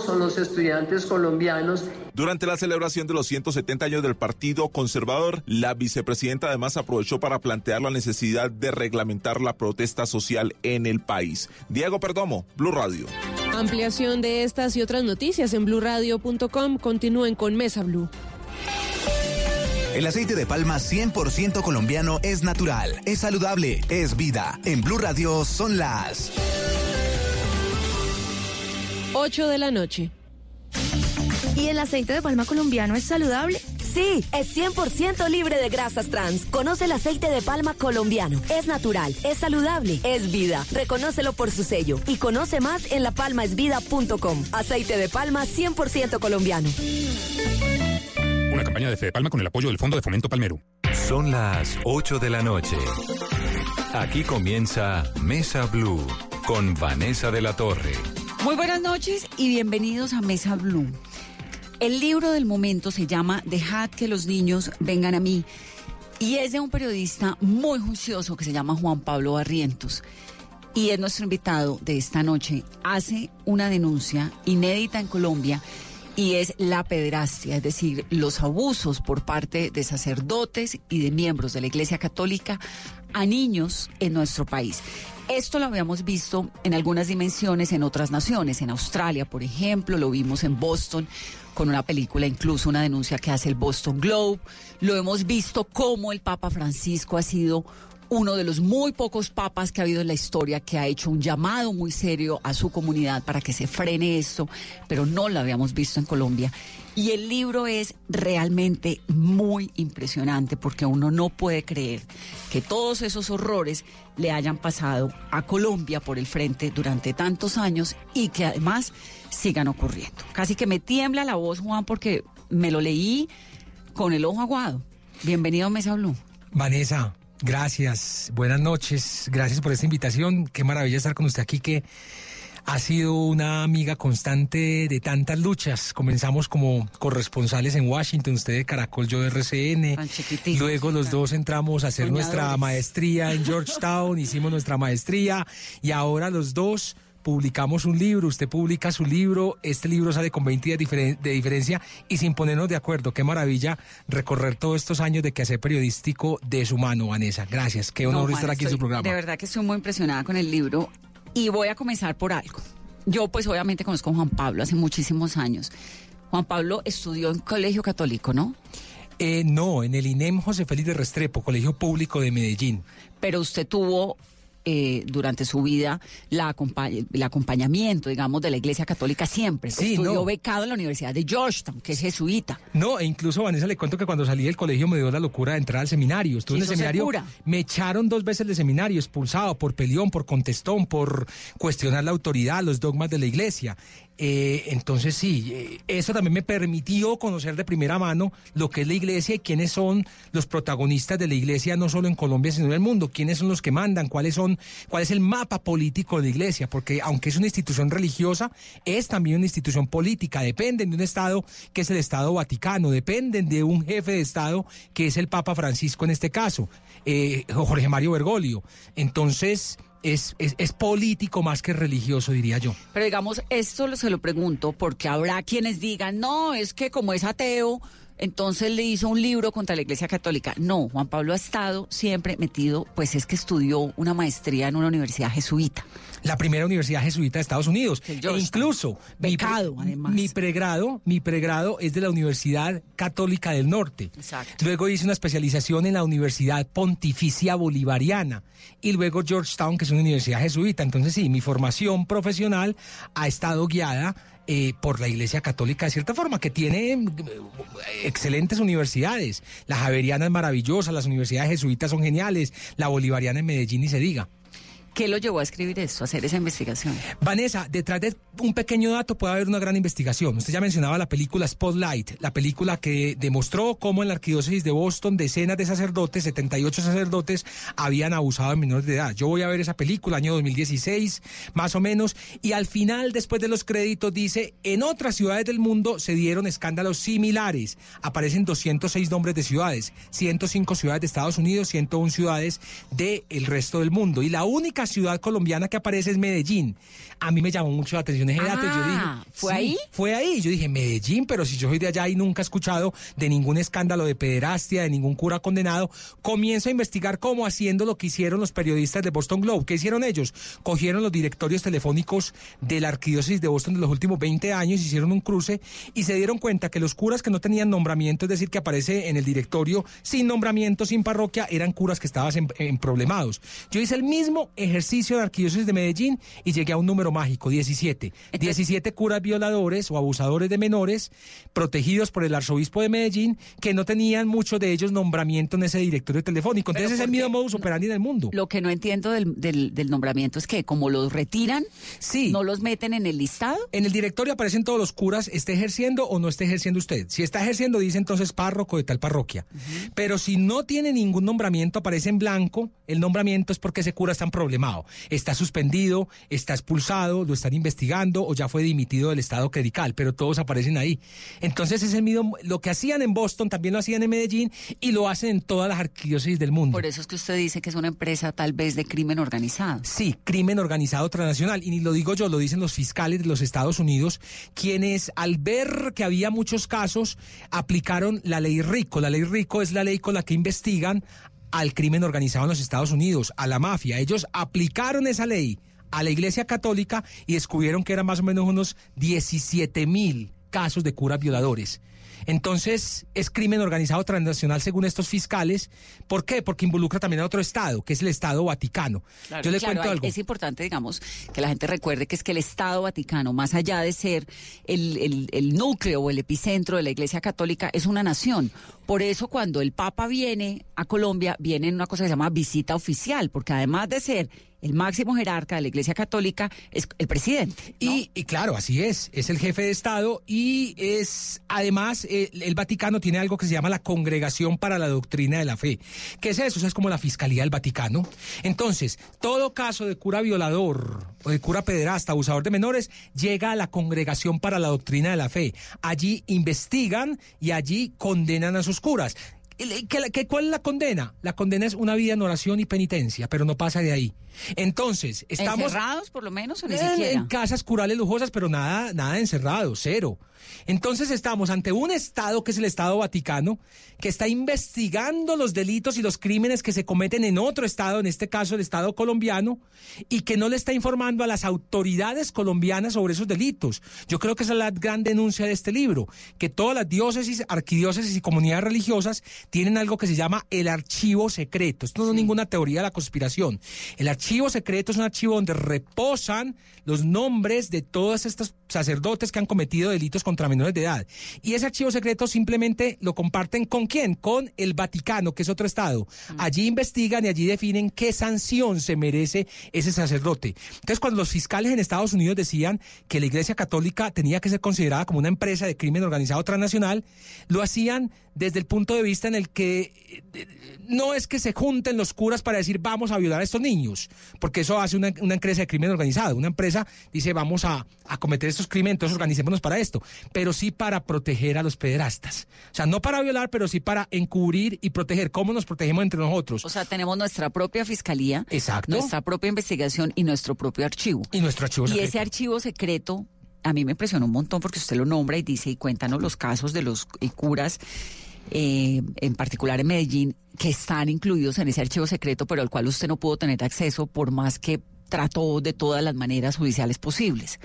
son los estudiantes colombianos. Durante la celebración de los 170 años del Partido Conservador, la vicepresidenta además aprovechó para plantear la necesidad de reglamentar la protesta social en el país. Diego Perdomo, Blue Radio. Ampliación de estas y otras noticias en blurradio.com. Continúen con Mesa Blue. El aceite de palma 100% colombiano es natural, es saludable, es vida. En Blue Radio son las 8 de la noche. ¿Y el aceite de palma colombiano es saludable? Sí, es 100% libre de grasas trans. Conoce el aceite de palma colombiano. Es natural, es saludable, es vida. Reconócelo por su sello y conoce más en lapalmaesvida.com. Aceite de palma 100% colombiano. Una campaña de Fede Palma con el apoyo del Fondo de Fomento Palmero. Son las 8 de la noche. Aquí comienza Mesa Blue con Vanessa de la Torre. Muy buenas noches y bienvenidos a Mesa Blue. El libro del momento se llama Dejad que los niños vengan a mí y es de un periodista muy juicioso que se llama Juan Pablo Barrientos y es nuestro invitado de esta noche. Hace una denuncia inédita en Colombia y es la pederastia, es decir, los abusos por parte de sacerdotes y de miembros de la Iglesia Católica a niños en nuestro país. Esto lo habíamos visto en algunas dimensiones en otras naciones, en Australia, por ejemplo, lo vimos en Boston con una película, incluso una denuncia que hace el Boston Globe. Lo hemos visto cómo el Papa Francisco ha sido uno de los muy pocos papas que ha habido en la historia que ha hecho un llamado muy serio a su comunidad para que se frene esto, pero no lo habíamos visto en Colombia. Y el libro es realmente muy impresionante porque uno no puede creer que todos esos horrores le hayan pasado a Colombia por el frente durante tantos años y que además sigan ocurriendo. Casi que me tiembla la voz, Juan, porque me lo leí con el ojo aguado. Bienvenido a Mesa Blue. Vanessa, Gracias, buenas noches, gracias por esta invitación. Qué maravilla estar con usted aquí, que ha sido una amiga constante de tantas luchas. Comenzamos como corresponsales en Washington, usted de Caracol, yo de RCN. Luego los dos entramos a hacer nuestra maestría en Georgetown, hicimos nuestra maestría y ahora los dos publicamos un libro, usted publica su libro, este libro sale con 20 días de diferencia y sin ponernos de acuerdo. Qué maravilla recorrer todos estos años de quehacer periodístico de su mano, Vanessa. Gracias, qué honor estar aquí en su programa. De verdad que estoy muy impresionada con el libro y voy a comenzar por algo. Yo pues obviamente conozco a Juan Pablo hace muchísimos años. Juan Pablo estudió en colegio católico, ¿no? Eh, no, en el INEM José Félix de Restrepo, Colegio Público de Medellín. Pero usted tuvo eh, durante su vida la el acompañamiento, digamos, de la Iglesia Católica siempre. Sí, Estudió becado en la Universidad de Georgetown, que es jesuita. No, e incluso Vanessa le cuento que cuando salí del colegio me dio la locura de entrar al seminario. Estuve en el seminario. Me echaron dos veces de seminario, expulsado por peleón, por contestón, por cuestionar la autoridad, los dogmas de la Iglesia. Eh, entonces sí, eh, eso también me permitió conocer de primera mano lo que es la iglesia y quiénes son los protagonistas de la iglesia, no solo en Colombia, sino en el mundo, quiénes son los que mandan, cuáles son, cuál es el mapa político de la iglesia, porque aunque es una institución religiosa, es también una institución política, dependen de un Estado que es el Estado Vaticano, dependen de un jefe de Estado que es el Papa Francisco en este caso, eh, Jorge Mario Bergoglio. Entonces, es, es, político más que religioso, diría yo. Pero digamos, esto se lo pregunto porque habrá quienes digan, no, es que como es ateo, entonces le hizo un libro contra la Iglesia Católica. No, Juan Pablo ha estado siempre metido, pues es que estudió una maestría en una universidad jesuita. La primera universidad jesuita de Estados Unidos. E incluso becado, mi, además. Mi pregrado, mi pregrado es de la Universidad Católica del Norte. Exacto. Luego hice una especialización en la Universidad Pontificia Bolivariana y luego Georgetown, que es una universidad jesuita. Entonces sí, mi formación profesional ha estado guiada eh, por la Iglesia Católica de cierta forma, que tiene eh, excelentes universidades. La Javeriana es maravillosa, las universidades jesuitas son geniales, la Bolivariana en Medellín ni se diga. ¿Qué lo llevó a escribir esto, a hacer esa investigación? Vanessa, detrás de un pequeño dato puede haber una gran investigación. Usted ya mencionaba la película Spotlight, la película que demostró cómo en la arquidiócesis de Boston decenas de sacerdotes, 78 sacerdotes, habían abusado de menores de edad. Yo voy a ver esa película, año 2016, más o menos, y al final, después de los créditos, dice, en otras ciudades del mundo se dieron escándalos similares. Aparecen 206 nombres de ciudades, 105 ciudades de Estados Unidos, 101 ciudades del resto del mundo. Y la única ciudad colombiana que aparece es Medellín. A mí me llamó mucho la atención ese dato. yo dije, Ah, ¿fue ahí? Fue ahí. Yo dije, Medellín, pero si yo soy de allá y nunca he escuchado de ningún escándalo de pederastia, de ningún cura condenado, comienzo a investigar cómo haciendo lo que hicieron los periodistas de Boston Globe. ¿Qué hicieron ellos? Cogieron los directorios telefónicos de la arquidiócesis de Boston de los últimos 20 años, hicieron un cruce y se dieron cuenta que los curas que no tenían nombramiento, es decir, que aparece en el directorio sin nombramiento, sin parroquia, eran curas que estaban en, en problemados. Yo hice el mismo ejercicio de arquidiócesis de Medellín y llegué a un número mágico, 17. 17 curas violadores o abusadores de menores protegidos por el arzobispo de Medellín que no tenían muchos de ellos nombramiento en ese directorio telefónico. Entonces es el mismo modus operandi en el mundo. Lo que no entiendo del, del, del nombramiento es que como los retiran, sí. no los meten en el listado. En el directorio aparecen todos los curas, esté ejerciendo o no esté ejerciendo usted. Si está ejerciendo, dice entonces párroco de tal parroquia. Pero si no tiene ningún nombramiento, aparece en blanco, el nombramiento es porque ese cura está en Está suspendido, está expulsado, lo están investigando o ya fue dimitido del estado clerical, pero todos aparecen ahí. Entonces es el mismo, lo que hacían en Boston también lo hacían en Medellín y lo hacen en todas las arquidiócesis del mundo. Por eso es que usted dice que es una empresa tal vez de crimen organizado. Sí, crimen organizado transnacional. Y ni lo digo yo, lo dicen los fiscales de los Estados Unidos, quienes al ver que había muchos casos, aplicaron la ley RICO. La ley RICO es la ley con la que investigan al crimen organizado en los Estados Unidos, a la mafia. Ellos aplicaron esa ley a la Iglesia Católica y descubrieron que eran más o menos unos 17 mil casos de curas violadores. Entonces, es crimen organizado transnacional según estos fiscales. ¿Por qué? Porque involucra también a otro Estado, que es el Estado Vaticano. Claro, Yo le claro, cuento algo. Es importante, digamos, que la gente recuerde que es que el Estado Vaticano, más allá de ser el, el- el núcleo o el epicentro de la Iglesia Católica, es una nación. Por eso cuando el Papa viene a Colombia, viene en una cosa que se llama visita oficial, porque además de ser el máximo jerarca de la Iglesia Católica, es el presidente. Y, y claro, así es, es el jefe de Estado y es, además, eh, el Vaticano tiene algo que se llama la Congregación para la Doctrina de la Fe. ¿Qué es eso? Es como la Fiscalía del Vaticano. Entonces, todo caso de cura violador o de cura pederasta, abusador de menores, llega a la Congregación para la Doctrina de la Fe. Allí investigan y allí condenan a sus curas. ¿Qué, cuál es la condena? La condena es una vida en oración y penitencia, pero no pasa de ahí. Entonces, estamos... ¿Encerrados por lo menos o ni En, siquiera? en casas curales lujosas, pero nada, nada encerrado, cero. Entonces estamos ante un Estado que es el Estado Vaticano, que está investigando los delitos y los crímenes que se cometen en otro Estado, en este caso el Estado colombiano, y que no le está informando a las autoridades colombianas sobre esos delitos. Yo creo que esa es la gran denuncia de este libro, que todas las diócesis, arquidiócesis y comunidades religiosas tienen algo que se llama el archivo secreto. Esto no es ninguna teoría de la conspiración. El archivo secreto es un archivo donde reposan los nombres de todos estos sacerdotes que han cometido delitos contra menores de edad. Y ese archivo secreto simplemente lo comparten con quién? Con el Vaticano, que es otro estado. Allí investigan y allí definen qué sanción se merece ese sacerdote. Entonces, cuando los fiscales en Estados Unidos decían que la Iglesia Católica tenía que ser considerada como una empresa de crimen organizado transnacional, lo hacían desde el punto de vista en el que eh, no es que se junten los curas para decir vamos a violar a estos niños, porque eso hace una, una empresa de crimen organizado. Una empresa dice vamos a, a cometer estos crímenes, entonces organicémonos para esto, pero sí para proteger a los pederastas. O sea, no para violar, pero sí para encubrir y proteger. ¿Cómo nos protegemos entre nosotros? O sea, tenemos nuestra propia fiscalía, Exacto. nuestra propia investigación y nuestro propio archivo. Y nuestro archivo Y secreto. ese archivo secreto a mí me impresionó un montón porque usted lo nombra y dice, y cuéntanos los casos de los eh, curas, eh, en particular en Medellín, que están incluidos en ese archivo secreto, pero al cual usted no pudo tener acceso por más que trató de todas las maneras judiciales posibles.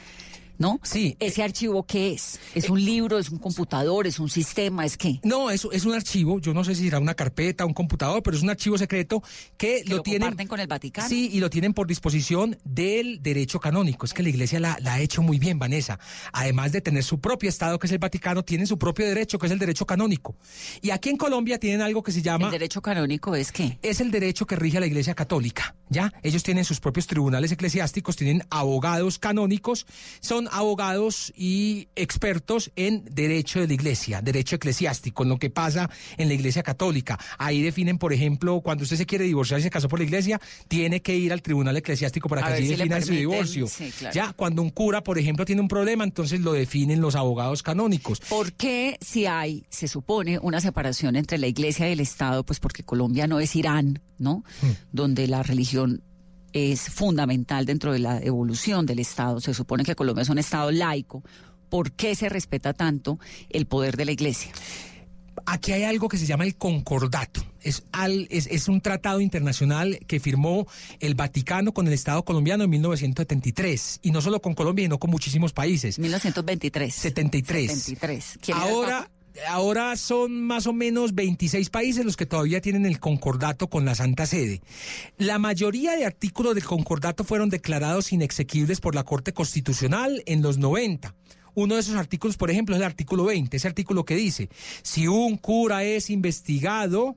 ¿No? Sí. ¿Ese archivo qué es? ¿Es un libro? ¿Es un computador? ¿Es un sistema? ¿Es qué? No, es, es un archivo, yo no sé si será una carpeta, un computador, pero es un archivo secreto que, ¿Que lo, lo tienen. comparten con el Vaticano? Sí, y lo tienen por disposición del derecho canónico. Es que la iglesia la, la ha hecho muy bien, Vanessa. Además de tener su propio Estado, que es el Vaticano, tienen su propio derecho, que es el derecho canónico. Y aquí en Colombia tienen algo que se llama. ¿El derecho canónico es qué? es el derecho que rige a la Iglesia Católica, ¿ya? Ellos tienen sus propios tribunales eclesiásticos, tienen abogados canónicos, son abogados y expertos en derecho de la Iglesia, derecho eclesiástico, en lo que pasa en la Iglesia Católica. Ahí definen, por ejemplo, cuando usted se quiere divorciar y se casó por la Iglesia, tiene que ir al tribunal eclesiástico para A que allí si le definan su divorcio. sí, claro. Ya, cuando un cura, por ejemplo, tiene un problema, entonces lo definen los abogados canónicos. ¿Por qué si hay, se supone, una separación entre la iglesia y el Estado? Pues porque Colombia no es Irán, ¿no? Hmm. Donde la religión es fundamental dentro de la evolución del Estado. Se supone que Colombia es un Estado laico. ¿Por qué se respeta tanto el poder de la Iglesia? Aquí hay algo que se llama el concordato. Es, al, es, es, un tratado internacional que firmó el Vaticano con el Estado colombiano en 1973. Y no solo con Colombia, sino con muchísimos países. 1923. 73. 73. Ahora ahora son más o menos 26 países los que todavía tienen el concordato con la Santa Sede. La mayoría de artículos del concordato fueron declarados inexequibles por la Corte Constitucional en los 90. Uno de esos artículos, por ejemplo, es el artículo 20, ese artículo que dice, si un cura es investigado,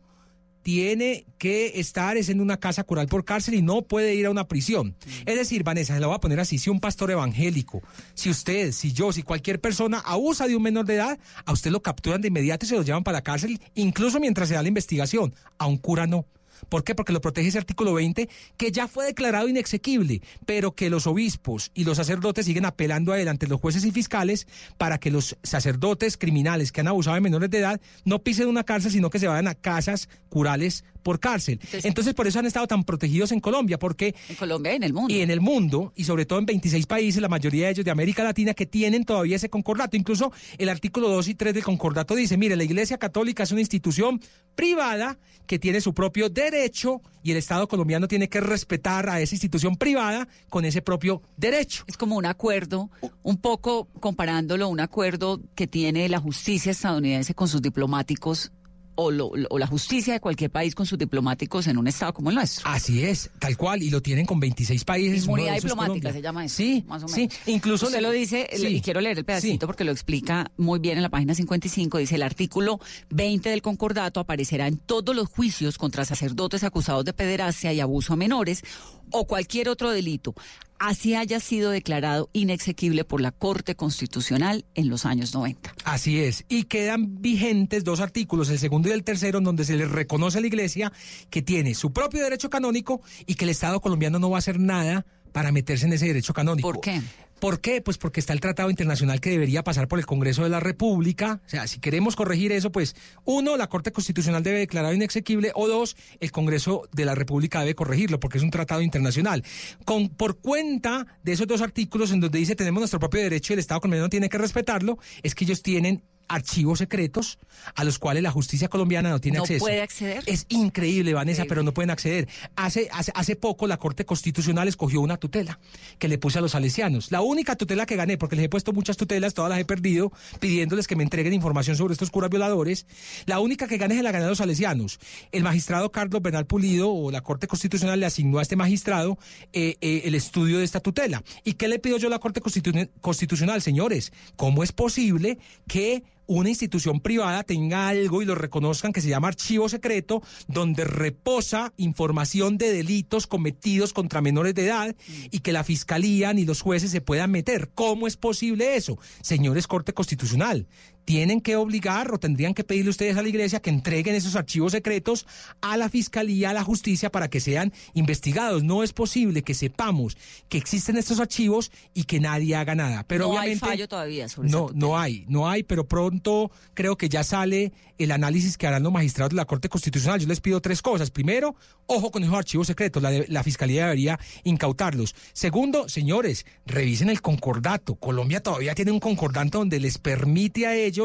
tiene que estar es en una casa cural por cárcel y no puede ir a una prisión. Es decir, Vanessa, se lo voy a poner así, si un pastor evangélico, si usted, si yo, si cualquier persona abusa de un menor de edad, a usted lo capturan de inmediato y se lo llevan para la cárcel, incluso mientras se da la investigación. A un cura no. ¿Por qué? Porque lo protege ese artículo 20 que ya fue declarado inexequible, pero que los obispos y los sacerdotes siguen apelando a él ante los jueces y fiscales para que los sacerdotes criminales que han abusado de menores de edad no pisen una cárcel, sino que se vayan a casas curales por cárcel. Entonces, por eso han estado tan protegidos en Colombia, porque... En Colombia y en el mundo. Y en el mundo, y sobre todo en 26 países, la mayoría de ellos de América Latina, que tienen todavía ese concordato. Incluso el artículo 2 y 3 del concordato dice, mire, la Iglesia Católica es una institución privada que tiene su propio derecho y el Estado colombiano tiene que respetar a esa institución privada con ese propio derecho. Es como un acuerdo, un poco comparándolo, un acuerdo que tiene la justicia estadounidense con sus diplomáticos o, la justicia de cualquier país con sus diplomáticos en un estado como el nuestro. Así es, tal cual, y lo tienen con 26 países. Inmunidad diplomática se llama eso. Sí, más o menos. Sí, incluso se lo dice, y quiero leer el pedacito porque lo explica muy bien en la página 55, dice el artículo 20 del concordato aparecerá en todos los juicios contra sacerdotes acusados de pederastia y abuso a menores o cualquier otro delito, así haya sido declarado inexequible por la Corte Constitucional en los años 90. Así es, y quedan vigentes dos artículos, el segundo y el tercero, en donde se le reconoce a la Iglesia que tiene su propio derecho canónico y que el Estado colombiano no va a hacer nada para meterse en ese derecho canónico. ¿Por qué? ¿Por qué? Pues porque está el tratado internacional que debería pasar por el Congreso de la República. O sea, si queremos corregir eso, pues uno, la Corte Constitucional debe declarar inexequible o dos, el Congreso de la República debe corregirlo porque es un tratado internacional. Con, por cuenta de esos dos artículos en donde dice tenemos nuestro propio derecho y el Estado colombiano tiene que respetarlo, es que ellos tienen archivos secretos a los cuales la justicia colombiana no tiene acceso. ¿No puede acceder? Es increíble, Vanessa, pero no pueden acceder. Hace, hace, hace poco la Corte Constitucional escogió una tutela que le puse a los salesianos. La única tutela que gané, porque les he puesto muchas tutelas, todas las he perdido, pidiéndoles que me entreguen información sobre estos curas violadores. La única que gané es la gané a los salesianos. El magistrado Carlos Bernal Pulido o la Corte Constitucional le asignó a este magistrado eh, eh, el estudio de esta tutela. ¿Y qué le pido yo a la Corte Constitucional, señores? ¿Cómo es posible que una institución privada tenga algo y lo reconozcan que se llama archivo secreto, donde reposa información de delitos cometidos contra menores de edad y que la fiscalía ni los jueces se puedan meter. ¿Cómo es posible eso? Señores Corte Constitucional, tienen que obligar o tendrían que pedirle ustedes a la iglesia que entreguen esos archivos secretos a la fiscalía, a la justicia para que sean investigados. No es posible que sepamos que existen estos archivos y que nadie haga nada. Pero no obviamente hay fallo todavía sobre No, no hay, no hay, pero pronto creo que ya sale el análisis que harán los magistrados de la Corte Constitucional. Yo les pido tres cosas. Primero, ojo con esos archivos secretos. La, la fiscalía debería incautarlos. Segundo, señores, revisen el concordato. Colombia todavía tiene un concordato donde les permite a ellos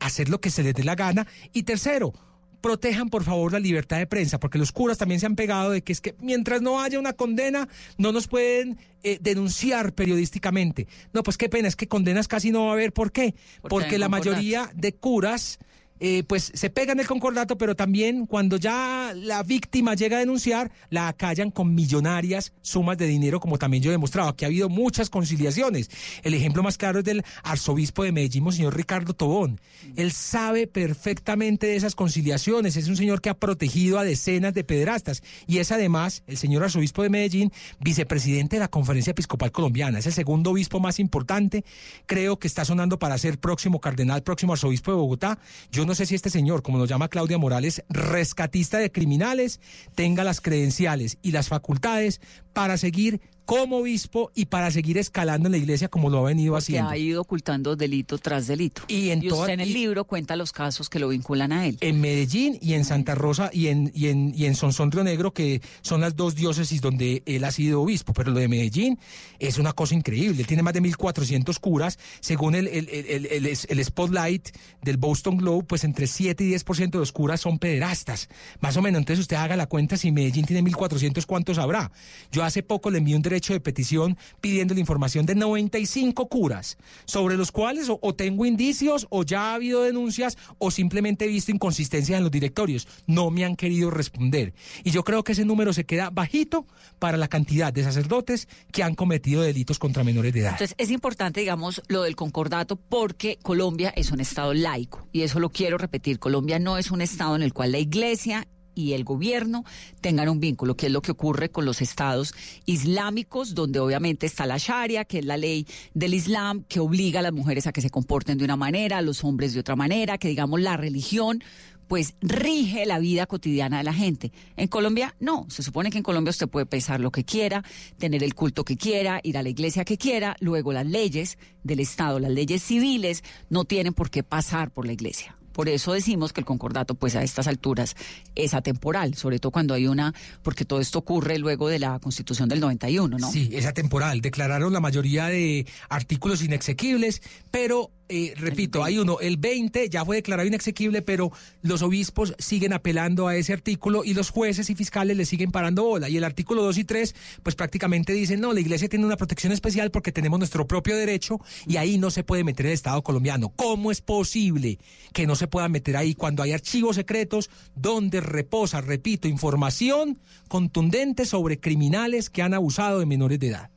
hacer lo que se les dé la gana. Y tercero, protejan por favor la libertad de prensa, porque los curas también se han pegado de que es que mientras no haya una condena, no nos pueden eh, denunciar periodísticamente. No, pues qué pena, es que condenas casi no va a haber. ¿Por qué? Porque la mayoría de curas eh, pues se pegan el concordato, pero también cuando ya la víctima llega a denunciar, la acallan con millonarias sumas de dinero, como también yo he demostrado. Aquí ha habido muchas conciliaciones. El ejemplo más claro es del arzobispo de Medellín, señor Ricardo Tobón. Él sabe perfectamente de esas conciliaciones. Es un señor que ha protegido a decenas de pederastas y es además el señor arzobispo de Medellín, vicepresidente de la Conferencia Episcopal Colombiana. Es el segundo obispo más importante. Creo que está sonando para ser próximo cardenal, próximo arzobispo de Bogotá. Yo no sé si este señor, como lo llama Claudia Morales, rescatista de criminales, tenga las credenciales y las facultades para seguir como obispo y para seguir escalando en la iglesia como lo ha venido Porque haciendo. ha ido ocultando delito tras delito. Y en toda- usted en el y- libro cuenta los casos que lo vinculan a él. En Medellín y en Santa Rosa y en, y en, y en Sonsón Río Negro, que son las dos diócesis donde él ha sido obispo. Pero lo de Medellín es una cosa increíble. Él tiene más de 1.400 curas. Según el, el, el, el- el- el Spotlight del Boston Globe, pues entre 7 y 10% de los curas son pederastas. Más o menos. Entonces usted haga la cuenta, si Medellín tiene 1.400, ¿cuántos habrá? Yo hace poco le envié un derecho de petición pidiendo la información de 95 curas, sobre los cuales o, o tengo indicios, o ya ha habido denuncias, o simplemente he visto inconsistencias en los directorios. No me han querido responder. Y yo creo que ese número se queda bajito para la cantidad de sacerdotes que han cometido delitos contra menores de edad. Entonces es importante, digamos, lo del concordato porque Colombia es un Estado laico. Y eso lo quiero repetir. Colombia no es un Estado en el cual la Iglesia y el gobierno tengan un vínculo, que es lo que ocurre con los estados islámicos, donde obviamente está la Sharia, que es la ley del Islam, que obliga a las mujeres a que se comporten de una manera, a los hombres de otra manera, que digamos la religión pues rige la vida cotidiana de la gente. En Colombia no, se supone que en Colombia usted puede pensar lo que quiera, tener el culto que quiera, ir a la iglesia que quiera, luego las leyes del Estado, las leyes civiles no tienen por qué pasar por la iglesia. Por eso decimos que el concordato, pues a estas alturas, es atemporal, sobre todo cuando hay una, porque todo esto ocurre luego de la Constitución del 91, ¿no? Sí, es atemporal. Declararon la mayoría de artículos inexequibles, pero, eh, repito, hay uno, el 20 ya fue declarado inexequible, pero los obispos siguen apelando a ese artículo y los jueces y fiscales le siguen parando bola. Y el artículo 2 y 3, pues prácticamente dicen, no, la iglesia tiene una protección especial porque tenemos nuestro propio derecho y ahí no se puede meter el Estado colombiano. ¿Cómo es posible que no se pueda meter ahí cuando hay archivos secretos donde reposa, repito, información contundente sobre criminales que han abusado de menores de edad?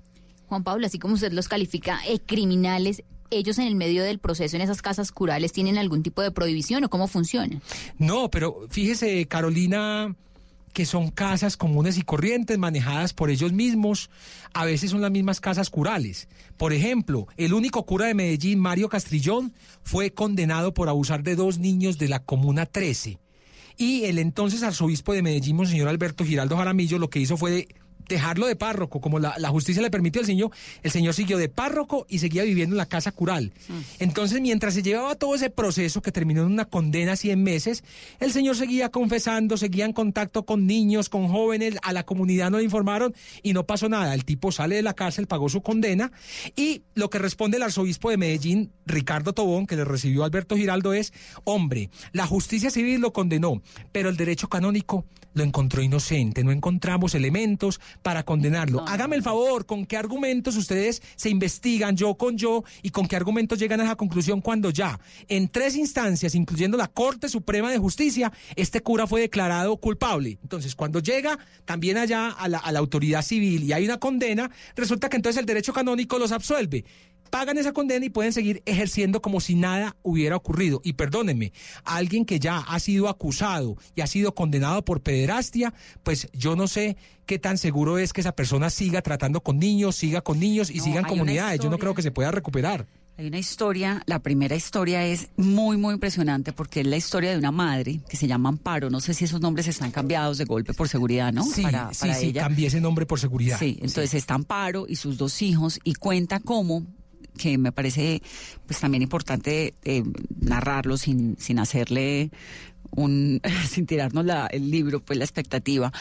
Juan Pablo, así como usted los califica eh, criminales, ¿ellos en el medio del proceso en esas casas curales tienen algún tipo de prohibición o cómo funciona? No, pero fíjese, Carolina, que son casas comunes y corrientes manejadas por ellos mismos. A veces son las mismas casas curales. Por ejemplo, el único cura de Medellín, Mario Castrillón, fue condenado por abusar de dos niños de la Comuna 13. Y el entonces arzobispo de Medellín, Monseñor Alberto Giraldo Jaramillo, lo que hizo fue dejarlo de párroco, como la, la justicia le permitió al señor, el señor siguió de párroco y seguía viviendo en la casa cural. Entonces, mientras se llevaba todo ese proceso que terminó en una condena a 100 meses, el señor seguía confesando, seguía en contacto con niños, con jóvenes, a la comunidad no le informaron y no pasó nada. El tipo sale de la cárcel, pagó su condena y lo que responde el arzobispo de Medellín, Ricardo Tobón, que le recibió Alberto Giraldo, es, hombre, la justicia civil lo condenó, pero el derecho canónico lo encontró inocente, no encontramos elementos para condenarlo. Hágame el favor, ¿con qué argumentos ustedes se investigan yo con yo y con qué argumentos llegan a esa conclusión cuando ya en tres instancias, incluyendo la Corte Suprema de Justicia, este cura fue declarado culpable? Entonces, cuando llega también allá a la, a la autoridad civil y hay una condena, resulta que entonces el derecho canónico los absuelve pagan esa condena y pueden seguir ejerciendo como si nada hubiera ocurrido. Y perdónenme, alguien que ya ha sido acusado y ha sido condenado por pederastia, pues yo no sé qué tan seguro es que esa persona siga tratando con niños, siga con niños y No, siga en hay una comunidades. Yo no creo que se pueda recuperar. Hay una historia, la primera historia es muy, muy impresionante porque es la historia de una madre que se llama Amparo. No sé si esos nombres están cambiados de golpe por seguridad, ¿no? Sí, para, sí, para sí, ella. cambié ese nombre por seguridad. Sí, entonces está Amparo y sus dos hijos y cuenta cómo que me parece pues también importante eh, narrarlo sin, sin hacerle un sin tirarnos la, el libro, pues la expectativa.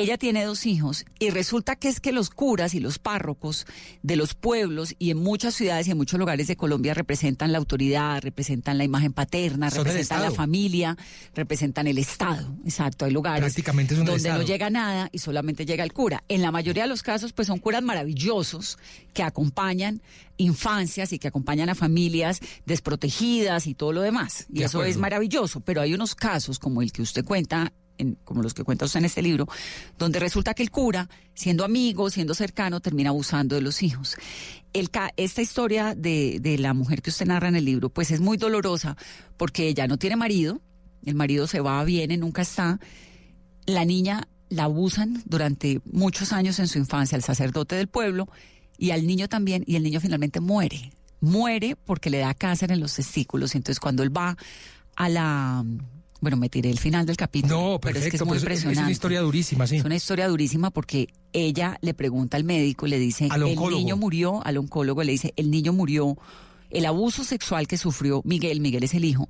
Ella tiene dos hijos y resulta que es que los curas y los párrocos de los pueblos y en muchas ciudades y en muchos lugares de Colombia representan la autoridad, representan la imagen paterna, Son representan la familia, representan el Estado. Exacto, hay lugares Prácticamente donde no llega nada y solamente llega el cura. En la mayoría de los casos, pues son curas maravillosos que acompañan infancias y que acompañan a familias desprotegidas y todo lo demás. Y De eso acuerdo. es maravilloso. Pero hay unos casos como el que usted cuenta. Como los que cuenta usted en este libro, donde resulta que el cura, siendo amigo, siendo cercano, termina abusando de los hijos. Esta historia de, de la mujer que usted narra en el libro, pues es muy dolorosa, porque ella no tiene marido, el marido se va, viene, nunca está, la niña la abusan durante muchos años en su infancia, el sacerdote del pueblo, y al niño también, y el niño finalmente muere. Muere porque le da cáncer en los testículos. Entonces cuando él va a la, bueno, me tiré el final del capítulo. No, pero es que es muy impresionante. Es una historia durísima, sí. Es una historia durísima porque ella le pregunta al médico, le dice, Al el niño murió, al oncólogo le dice, el niño murió, el abuso sexual que sufrió Miguel, Miguel es el hijo,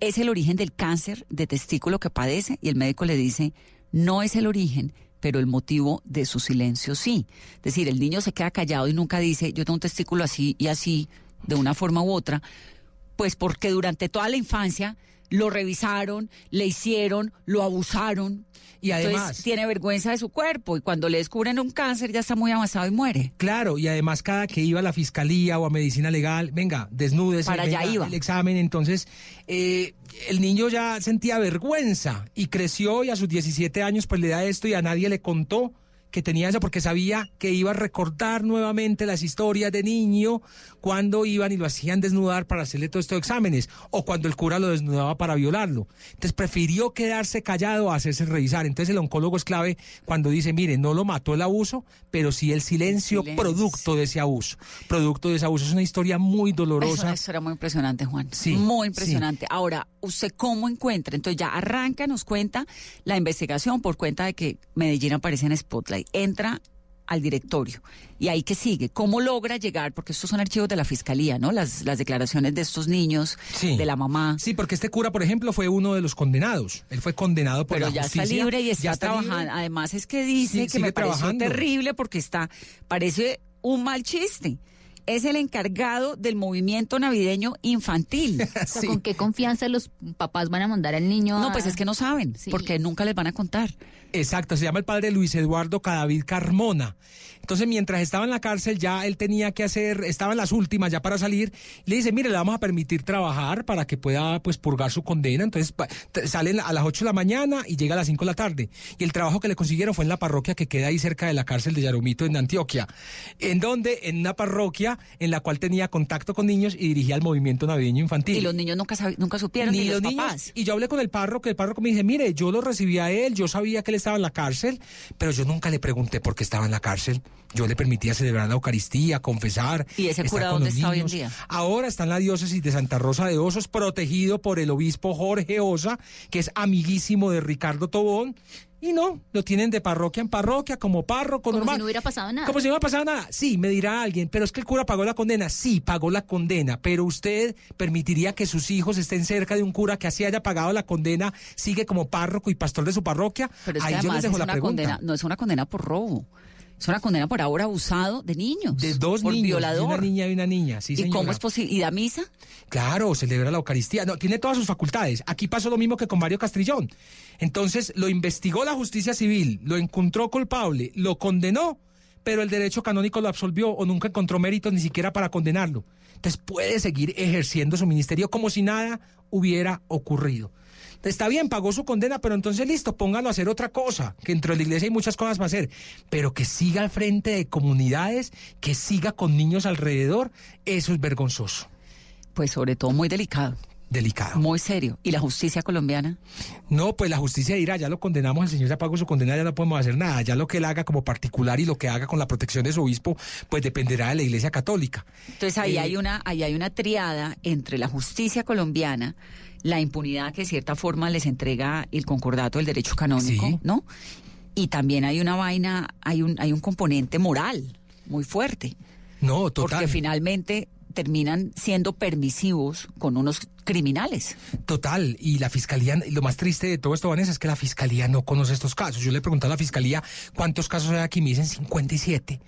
es el origen del cáncer de testículo que padece y el médico le dice, no es el origen, pero el motivo de su silencio sí. Es decir, el niño se queda callado y nunca dice, yo tengo un testículo así y así, de una forma u otra, pues porque durante toda la infancia lo revisaron, le hicieron, lo abusaron. Y Entonces, además- tiene vergüenza de su cuerpo y cuando le descubren un cáncer ya está muy avanzado y muere. Claro, y además cada que iba a la fiscalía o a medicina legal, venga, desnudes, Para allá iba. el examen, entonces eh, el niño ya sentía vergüenza y creció y a sus 17 años pues le da esto y a nadie le contó que tenía eso porque sabía que iba a recordar nuevamente las historias de niño cuando iban y lo hacían desnudar para hacerle todos estos exámenes o cuando el cura lo desnudaba para violarlo. Entonces prefirió quedarse callado a hacerse revisar. Entonces el oncólogo es clave cuando dice, mire, no lo mató el abuso, pero sí el silencio, silencio. producto de ese abuso. Producto de ese abuso. Es una historia muy dolorosa. una historia muy impresionante, Juan. Sí, Muy impresionante. Ahora, ¿usted cómo encuentra? Entonces ya arranca, nos cuenta la investigación por cuenta de que Medellín aparece en Spotlight. Entra al directorio. ¿Y ahí qué sigue? ¿Cómo logra llegar? Porque estos son archivos de la fiscalía, ¿no? Las, las declaraciones de estos niños, Sí. de la mamá. Sí, porque este cura, por ejemplo, fue uno de los condenados. Él fue condenado por Pero la ya justicia. está libre y está, ya está trabajando. libre. Además es que dice Sí, que me pareció trabajando. terrible porque está, parece un mal chiste. Es el encargado del movimiento navideño infantil. O sea, ¿Con qué confianza los papás van a mandar al niño? No, a- pues es que no saben, Sí. porque nunca les van a contar. Exacto, se llama el padre Luis Eduardo Cadavid Carmona. Entonces, mientras estaba en la cárcel, ya él tenía que hacer, estaba en las últimas ya para salir, le dice, mire, le vamos a permitir trabajar para que pueda, pues, purgar su condena. Entonces, sale a las 8 de la mañana y llega a las 5 de la tarde. Y el trabajo que le consiguieron fue en la parroquia que queda ahí cerca de la cárcel de Yaromito, en Antioquia. En donde, en una parroquia en la cual tenía contacto con niños y dirigía el movimiento navideño infantil. Y los niños nunca, nunca supieron, ni, los, niños. papás. Y yo hablé con el párroco, el párroco me dice, mire, yo lo recibí a él, yo sabía que él estaba en la cárcel, pero yo nunca le pregunté por qué estaba en la cárcel. Yo le permitía celebrar la Eucaristía, confesar. ¿Y ese cura dónde está hoy en día? Ahora está en la diócesis de Santa Rosa de Osos, protegido por el obispo Jorge Osa, que es amiguísimo de Ricardo Tobón. Y no, lo tienen de parroquia en parroquia, como párroco Como normal. si no hubiera pasado nada. Como si no hubiera pasado nada. Sí, me dirá alguien, pero es que el cura pagó la condena. Sí, pagó la condena, pero usted permitiría que sus hijos estén cerca de un cura que así haya pagado la condena, sigue como párroco y pastor de su parroquia. Pero es Ahí que yo les dejo es la una pregunta. condena, no es una condena por robo. Es una condena por ahora abusado de niños. De dos por niños, de violador. una niña y una niña, sí, ¿Y cómo es posible? ¿Y da misa? Claro, celebra la Eucaristía. No, tiene todas sus facultades. Aquí pasó lo mismo que con Mario Castrillón. Entonces, lo investigó la justicia civil, lo encontró culpable, lo condenó, pero el derecho canónico lo absolvió o nunca encontró méritos ni siquiera para condenarlo. Entonces, puede seguir ejerciendo su ministerio como si nada hubiera ocurrido. Está bien, pagó su condena, pero entonces listo, póngalo a hacer otra cosa, que dentro de la iglesia hay muchas cosas para hacer, pero que siga al frente de comunidades, que siga con niños alrededor, eso es vergonzoso. Pues sobre todo muy delicado. Delicado. Muy serio. ¿Y la justicia colombiana? No, pues la justicia dirá, ya lo condenamos, el señor ya pagó su condena, ya no podemos hacer nada. Ya lo que él haga como particular y lo que haga con la protección de su obispo, pues dependerá de la iglesia católica. Entonces ahí Eh, hay una, ahí hay una triada entre la justicia colombiana, la impunidad que de cierta forma les entrega el concordato del derecho canónico, Sí. ¿no? Y también hay una vaina, hay un, hay un componente moral muy fuerte. No, total. Porque finalmente terminan siendo permisivos con unos criminales. Total, y la fiscalía, y lo más triste de todo esto, Vanessa, es que la fiscalía no conoce estos casos. Yo le pregunté a la fiscalía cuántos casos hay aquí, me dicen 57.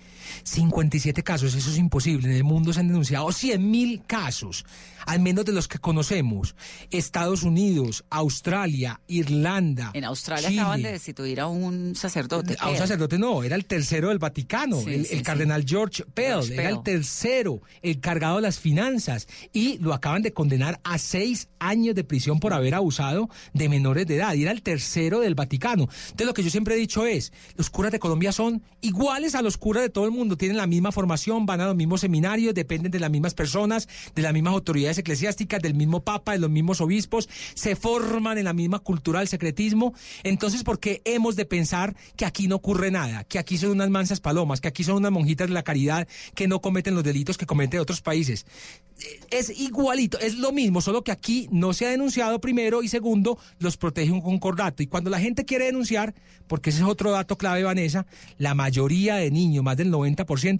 57 casos, eso es imposible. En el mundo se han denunciado 100 mil casos, al menos de los que conocemos. Estados Unidos, Australia, Irlanda. En Australia Chile. acaban de destituir a un sacerdote. A un sacerdote no, era el tercero del Vaticano, Sí, el, sí, el sí. cardenal George Pell, George era el tercero, encargado de las finanzas, y lo acaban de condenar a seis años de prisión por haber abusado de menores de edad, y era el tercero del Vaticano. Entonces lo que yo siempre he dicho es, los curas de Colombia son iguales a los curas de todo el mundo, tienen la misma formación, van a los mismos seminarios, dependen de las mismas personas, de las mismas autoridades eclesiásticas, del mismo papa, de los mismos obispos, se forman en la misma cultura del secretismo. Entonces, ¿por qué hemos de pensar que aquí no ocurre nada? Que aquí son unas mansas palomas, que aquí son unas monjitas de la caridad que no cometen los delitos que cometen otros países. países es igualito, es lo mismo, solo que aquí no se ha denunciado primero y segundo, los protege un concordato. Y cuando la gente quiere denunciar, porque ese es otro dato clave, Vanessa, la mayoría de niños, más del 90%,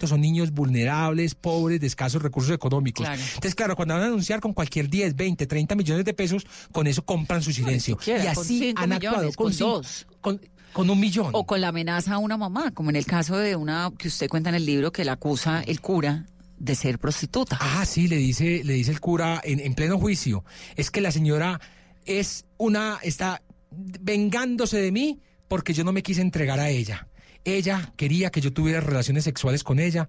son niños vulnerables, pobres, de escasos recursos económicos. Entonces, claro, cuando van a denunciar con cualquier 10, 20, 30 millones de pesos, con eso compran su silencio. y así han actuado con, dos. con un millón. O con la amenaza a una mamá, como en el caso de una que usted cuenta en el libro que la acusa el cura de ser prostituta. Ah, sí, le dice, le dice el cura en, en pleno juicio. Es que la señora es una, está vengándose de mí porque yo no me quise entregar a ella. Ella quería que yo tuviera relaciones sexuales con ella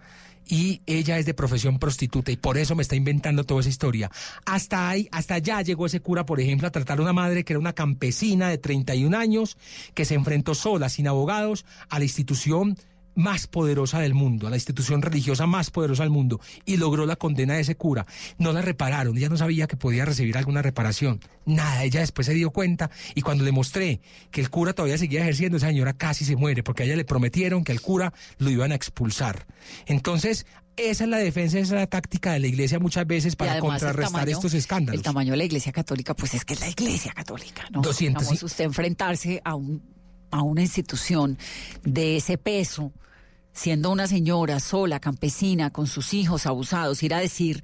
y ella es de profesión prostituta y por eso me está inventando toda esa historia. Hasta ahí, hasta allá llegó ese cura, por ejemplo, a tratar a una madre que era una campesina de 31 años que se enfrentó sola, sin abogados, a la institución más poderosa del mundo, a la institución religiosa más poderosa del mundo, y logró la condena de ese cura. No la repararon, ella no sabía que podía recibir alguna reparación. Nada, ella después se dio cuenta y cuando le mostré que el cura todavía seguía ejerciendo, esa señora casi se muere, porque a ella le prometieron que al cura lo iban a expulsar. Entonces, esa es la defensa, esa es la táctica de la iglesia muchas veces para contrarrestar estos escándalos. El tamaño de la iglesia católica, pues es que es la iglesia católica, ¿no? 200, Vamos usted enfrentarse a un a una institución de ese peso, siendo una señora sola, campesina, con sus hijos abusados, ir a decir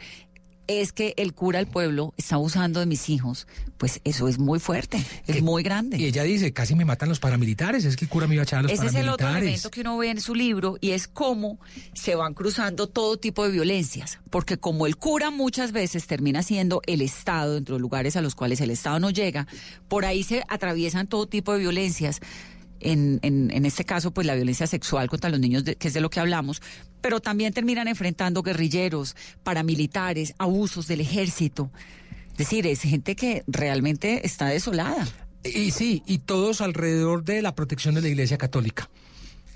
es que el cura del pueblo está abusando de mis hijos, pues eso es muy fuerte, es muy grande. Y ella dice, casi me matan los paramilitares, es que el cura me iba a echar a los paramilitares. Ese es el otro elemento que uno ve en su libro y es cómo se van cruzando todo tipo de violencias, porque como el cura muchas veces termina siendo el Estado dentro de lugares a los cuales el Estado no llega, por ahí se atraviesan todo tipo de violencias en, en, este caso, pues la violencia sexual contra los niños, que es de lo que hablamos, pero también terminan enfrentando guerrilleros, paramilitares, abusos del ejército. Es decir, es gente que realmente está desolada. Y sí, y todos alrededor de la protección de la Iglesia Católica.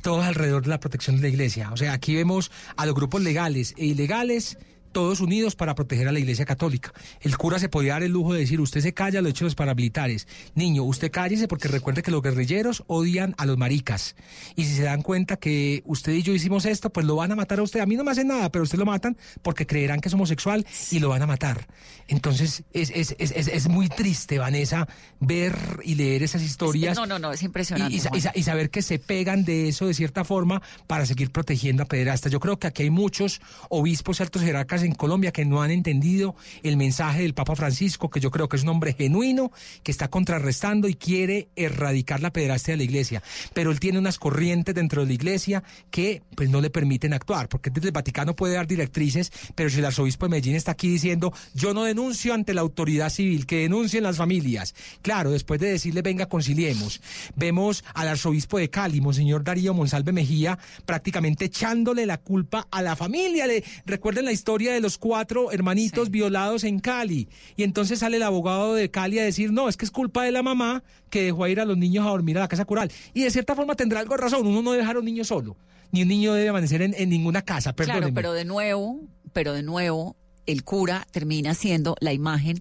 Todos alrededor de la protección de la Iglesia. O sea, aquí vemos a los grupos legales e ilegales todos unidos para proteger a la Iglesia Católica. El cura se podía dar el lujo de decir, usted se calla, lo hecho los paramilitares. Niño, usted cállese porque recuerde que los guerrilleros odian a los maricas. Y si se dan cuenta que usted y yo hicimos esto, pues lo van a matar a usted. A mí no me hacen nada, pero usted lo matan porque creerán que es homosexual y lo van a matar. Entonces, es, es, es, es muy triste, Vanessa, ver y leer esas historias. no, no, no, es impresionante. Y, saber que se pegan de eso de cierta forma para seguir protegiendo a pederastas. Yo creo que aquí hay muchos obispos y altos jerarcas en Colombia que no han entendido el mensaje del Papa Francisco, que yo creo que es un hombre genuino, que está contrarrestando y quiere erradicar la pederastia de la iglesia. Pero él tiene unas corrientes dentro de la iglesia que pues no le permiten actuar, porque desde el Vaticano puede dar directrices, pero si el arzobispo de Medellín está aquí diciendo, yo no denuncio ante la autoridad civil, que denuncien las familias. Claro, después de decirle, venga, conciliemos. Vemos al arzobispo de Cali, Monseñor Darío Monsalve Mejía, prácticamente echándole la culpa a la familia. Recuerden la historia de los cuatro hermanitos violados en Cali. Y entonces sale el abogado de Cali a decir, no, es que es culpa de la mamá que dejó a ir a los niños a dormir a la casa cural. Y de cierta forma tendrá algo de razón, uno no dejar a un niño solo, ni un niño debe amanecer en, ninguna casa, Claro, pero de nuevo, pero de nuevo, el cura termina siendo la imagen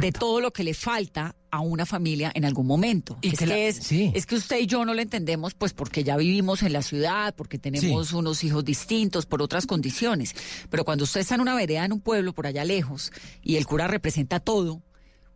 de todo lo que le falta a una familia en algún momento. es, que, es, que usted y yo no lo entendemos, pues porque ya vivimos en la ciudad, porque tenemos unos hijos distintos, por otras condiciones. Pero cuando usted está en una vereda, en un pueblo por allá lejos, y el cura representa todo,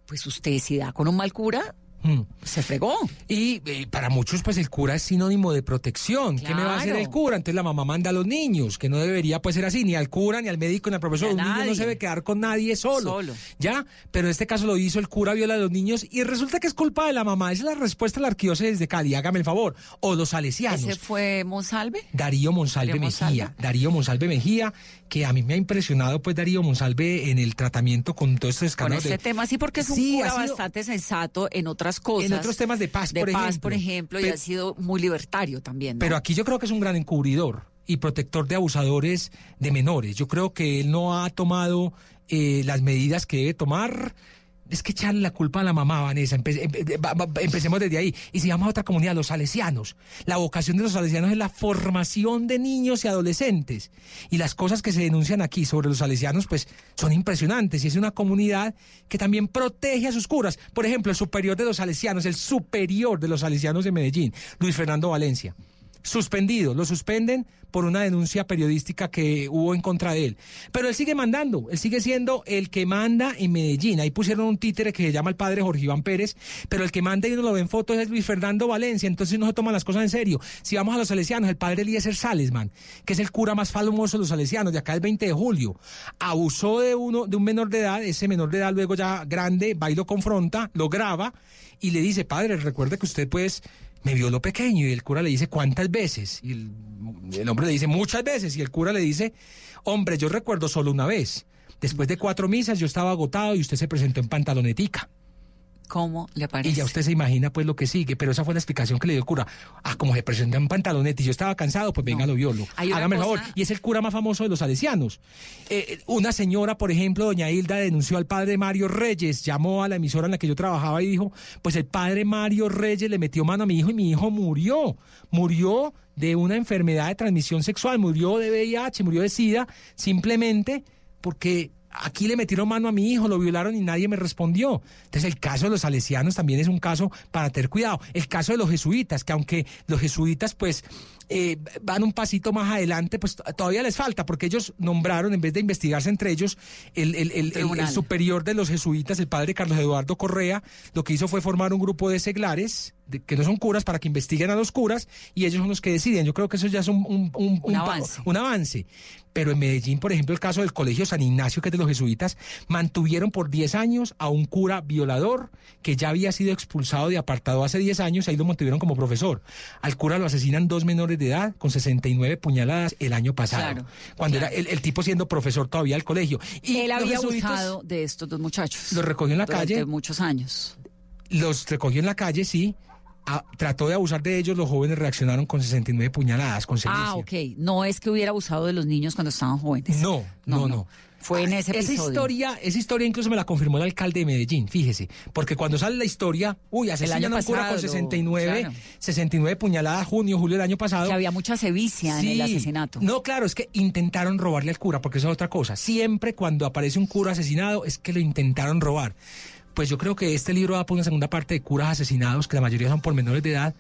pues usted si da con un mal cura, Mm. Se fregó. Y eh, para muchos, pues el cura es sinónimo de protección. ¿Qué me va a hacer el cura? Entonces la mamá manda a los niños, que no debería pues ser así, ni al cura, ni al médico, ni al profesor. Un niño no se debe quedar con nadie solo. ¿Ya? Pero en este caso lo hizo el cura, viola a los niños y resulta que es culpa de la mamá. Esa es la respuesta de la arquidiócesis de Cali, hágame el favor. O los salesianos. ¿Ese fue Monsalve? Darío Monsalve Mejía. Darío Monsalve Mejía, que a mí me ha impresionado pues Darío Monsalve en el tratamiento con todo este escándalo. Con este tema, sí, porque es un cura bastante sensato en otras cosas. En otros temas de paz, de por paz, ejemplo. por ejemplo, y ha sido muy libertario también. Pero aquí yo creo que es un gran encubridor y protector de abusadores de menores. Yo creo que él no ha tomado eh, las medidas que debe tomar es que echarle la culpa a la mamá, Vanessa. empecemos desde ahí. Y si vamos a otra comunidad, los salesianos. La vocación de los salesianos es la formación de niños y adolescentes. Y las cosas que se denuncian aquí sobre los salesianos, pues son impresionantes. Y es una comunidad que también protege a sus curas. Por ejemplo, el superior de los salesianos, el superior de los salesianos de Medellín, Luis Fernando Valencia suspendido, lo suspenden por una denuncia periodística que hubo en contra de él. Pero él sigue mandando, él sigue siendo el que manda en Medellín. Ahí pusieron un títere que se llama el padre Jorge Iván Pérez, pero el que manda y uno lo ve en fotos es Luis Fernando Valencia, entonces no se toman las cosas en serio. Si vamos a los salesianos, el padre Eliezer Salesman, que es el cura más famoso de los salesianos, de acá el 20 de julio, abusó de uno, de un menor de edad, ese menor de edad luego ya grande, va y lo confronta, lo graba y le dice, padre, recuerde que usted pues me vio lo pequeño y el cura le dice, ¿cuántas veces? Y el, hombre le dice, muchas veces y el cura le dice, hombre, yo recuerdo solo una vez. Después de cuatro misas yo estaba agotado y usted se presentó en pantalonetica. ¿Cómo le parece? Y ya usted se imagina pues lo que sigue, pero esa fue la explicación que le dio el cura. Ah, como se presentó en pantaloneta y yo estaba cansado, pues venga, lo violo. Hágame el favor. Y es el cura más famoso de los salesianos. Eh, una señora, por ejemplo, doña Hilda, denunció al padre Mario Reyes, llamó a la emisora en la que yo trabajaba y dijo, pues el padre Mario Reyes le metió mano a mi hijo y mi hijo murió. Murió de una enfermedad de transmisión sexual, murió de VIH, murió de SIDA, simplemente porque aquí le metieron mano a mi hijo, lo violaron y nadie me respondió. Entonces el caso de los salesianos también es un caso para tener cuidado. El caso de los jesuitas, que aunque los jesuitas pues eh, van un pasito más adelante, pues todavía les falta, porque ellos nombraron, en vez de investigarse entre ellos, el, el, superior de los jesuitas, el padre Carlos Eduardo Correa, lo que hizo fue formar un grupo de seglares, que no son curas, para que investiguen a los curas, y ellos son los que deciden. Yo creo que eso ya es un, un, avance. un avance. Pero en Medellín, por ejemplo, el caso del Colegio San Ignacio, que es de los jesuitas, mantuvieron por 10 años a un cura violador que ya había sido expulsado de apartado hace 10 años, ahí lo mantuvieron como profesor. Al cura lo asesinan dos menores de edad con 69 puñaladas el año pasado, cuando era el, tipo siendo profesor todavía del colegio. Y Él había abusado de estos dos muchachos. Los recogió en la calle. muchos años. Los recogió en la calle, sí. Trató de abusar de ellos, los jóvenes reaccionaron con 69 puñaladas, con Ah, ok. No es que hubiera abusado de los niños cuando estaban jóvenes. no, no. no fue en ese episodio. Esa historia, esa historia incluso me la confirmó el alcalde de Medellín, fíjese, porque cuando sale la historia, uy, asesinan a un cura con 69, 69 puñaladas junio, julio del año pasado. Que había mucha sevicia en el asesinato. No, claro, es que intentaron robarle al cura, porque eso es otra cosa. Siempre cuando aparece un cura asesinado es que lo intentaron robar. Pues yo creo que este libro va por una segunda parte de curas asesinados, que la mayoría son por menores de edad,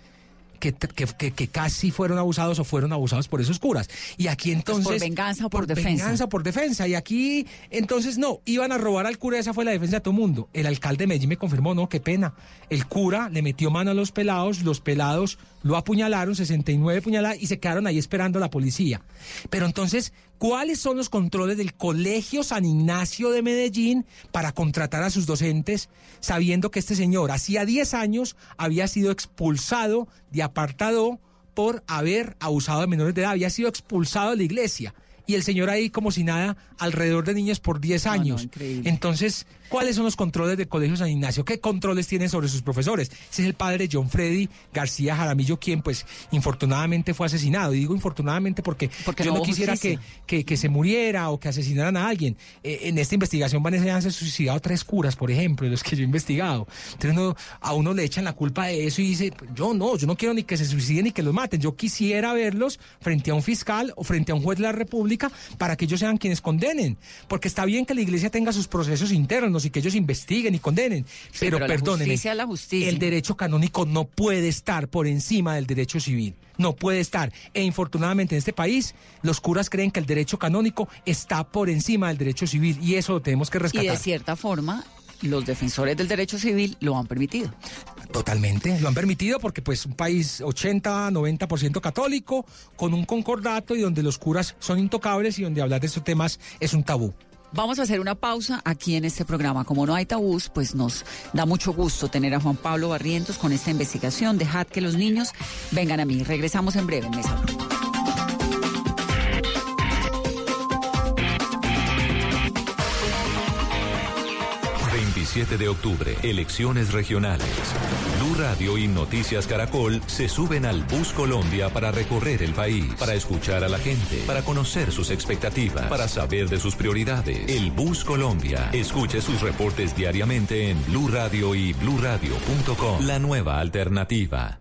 que, casi fueron abusados o fueron abusados por esos curas. Y aquí pues entonces... por venganza o por, defensa. Venganza por defensa. Y aquí entonces no, iban a robar al cura, esa fue la defensa de todo el mundo. El alcalde de Medellín me confirmó, no, qué pena. El cura le metió mano a los pelados, los pelados lo apuñalaron, 69 puñaladas, y se quedaron ahí esperando a la policía. Pero entonces, ¿cuáles son los controles del Colegio San Ignacio de Medellín para contratar a sus docentes, sabiendo que este señor hacía 10 años había sido expulsado de apartado por haber abusado de menores de edad, había sido expulsado de la iglesia? Y el señor ahí como si nada, alrededor de niños por 10 años. Entonces, ¿Cuáles son los controles del Colegio San Ignacio? ¿Qué controles tienen sobre sus profesores? Ese es el padre John Freddy García Jaramillo, quien pues infortunadamente fue asesinado. Y digo infortunadamente porque, yo no, quisiera que, que, se muriera o que asesinaran a alguien. Eh, en esta investigación van a ser suicidado tres curas, por ejemplo, de los que yo he investigado. Entonces a uno le echan la culpa de eso y dice, yo no, yo no quiero ni que se suiciden ni que los maten. Yo quisiera verlos frente a un fiscal o frente a un juez de la República para que ellos sean quienes condenen. Porque está bien que la iglesia tenga sus procesos internos y que ellos investiguen y condenen. pero, pero perdónenme, la justicia. el derecho canónico no puede estar por encima del derecho civil. No puede estar. E infortunadamente en este país, los curas creen que el derecho canónico está por encima del derecho civil y eso lo tenemos que rescatar. Y de cierta forma, los defensores del derecho civil lo han permitido. Totalmente, lo han permitido porque pues un país 80, 90% católico, con un concordato y donde los curas son intocables y donde hablar de estos temas es un tabú. Vamos a hacer una pausa aquí en este programa. Como no hay tabús, pues nos da mucho gusto tener a Juan Pablo Barrientos con esta investigación. Dejad que los niños vengan a mí. Regresamos en breve en Mesa. 27 de octubre, elecciones regionales. Blue Radio y Noticias Caracol se suben al Bus Colombia para recorrer el país, para escuchar a la gente, para conocer sus expectativas, para saber de sus prioridades. El Bus Colombia. Escuche sus reportes diariamente en Blue Radio y bluradio.com. La nueva alternativa.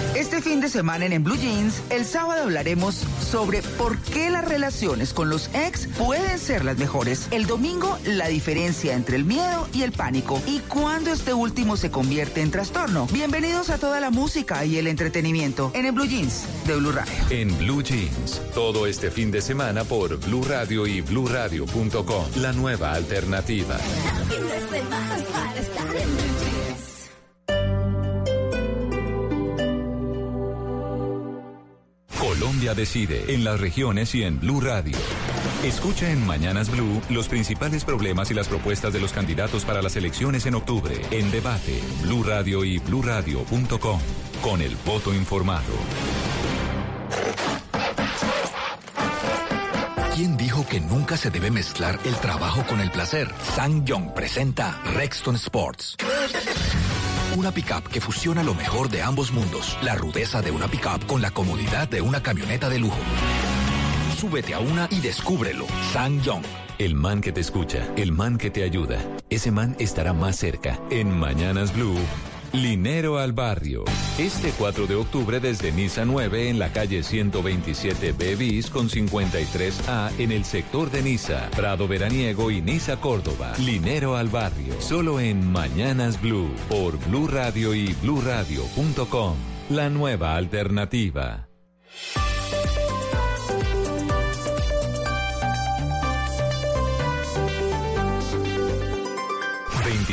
Este fin de semana en, en Blue Jeans, el sábado hablaremos sobre por qué las relaciones con los ex pueden ser las mejores. El domingo, la diferencia entre el miedo y el pánico y cuándo este último se convierte en trastorno. Bienvenidos a toda la música y el entretenimiento en, en Blue Jeans de Blue Radio. En Blue Jeans, todo este fin de semana por Blue Radio y BlueRadio.com, la nueva alternativa. Colombia decide en las regiones y en Blue Radio. Escucha en Mañanas Blue los principales problemas y las propuestas de los candidatos para las elecciones en octubre. En debate, Blue Radio y BlueRadio.com. Con el voto informado. ¿Quién dijo que nunca se debe mezclar el trabajo con el placer? Sang Young presenta Rexton Sports. Una pickup que fusiona lo mejor de ambos mundos, la rudeza de una pickup con la comodidad de una camioneta de lujo. Súbete a una y descúbrelo. Sang Young. El man que te escucha, el man que te ayuda. Ese man estará más cerca. En Mañanas Blue. Linero al Barrio. Este 4 de octubre desde Niza 9 en la calle 127 B bis con 53A en el sector de Niza, Prado Veraniego y Niza Córdoba. Linero al Barrio. Solo en Mañanas Blue por Blue Radio y BlueRadio.com. La nueva alternativa.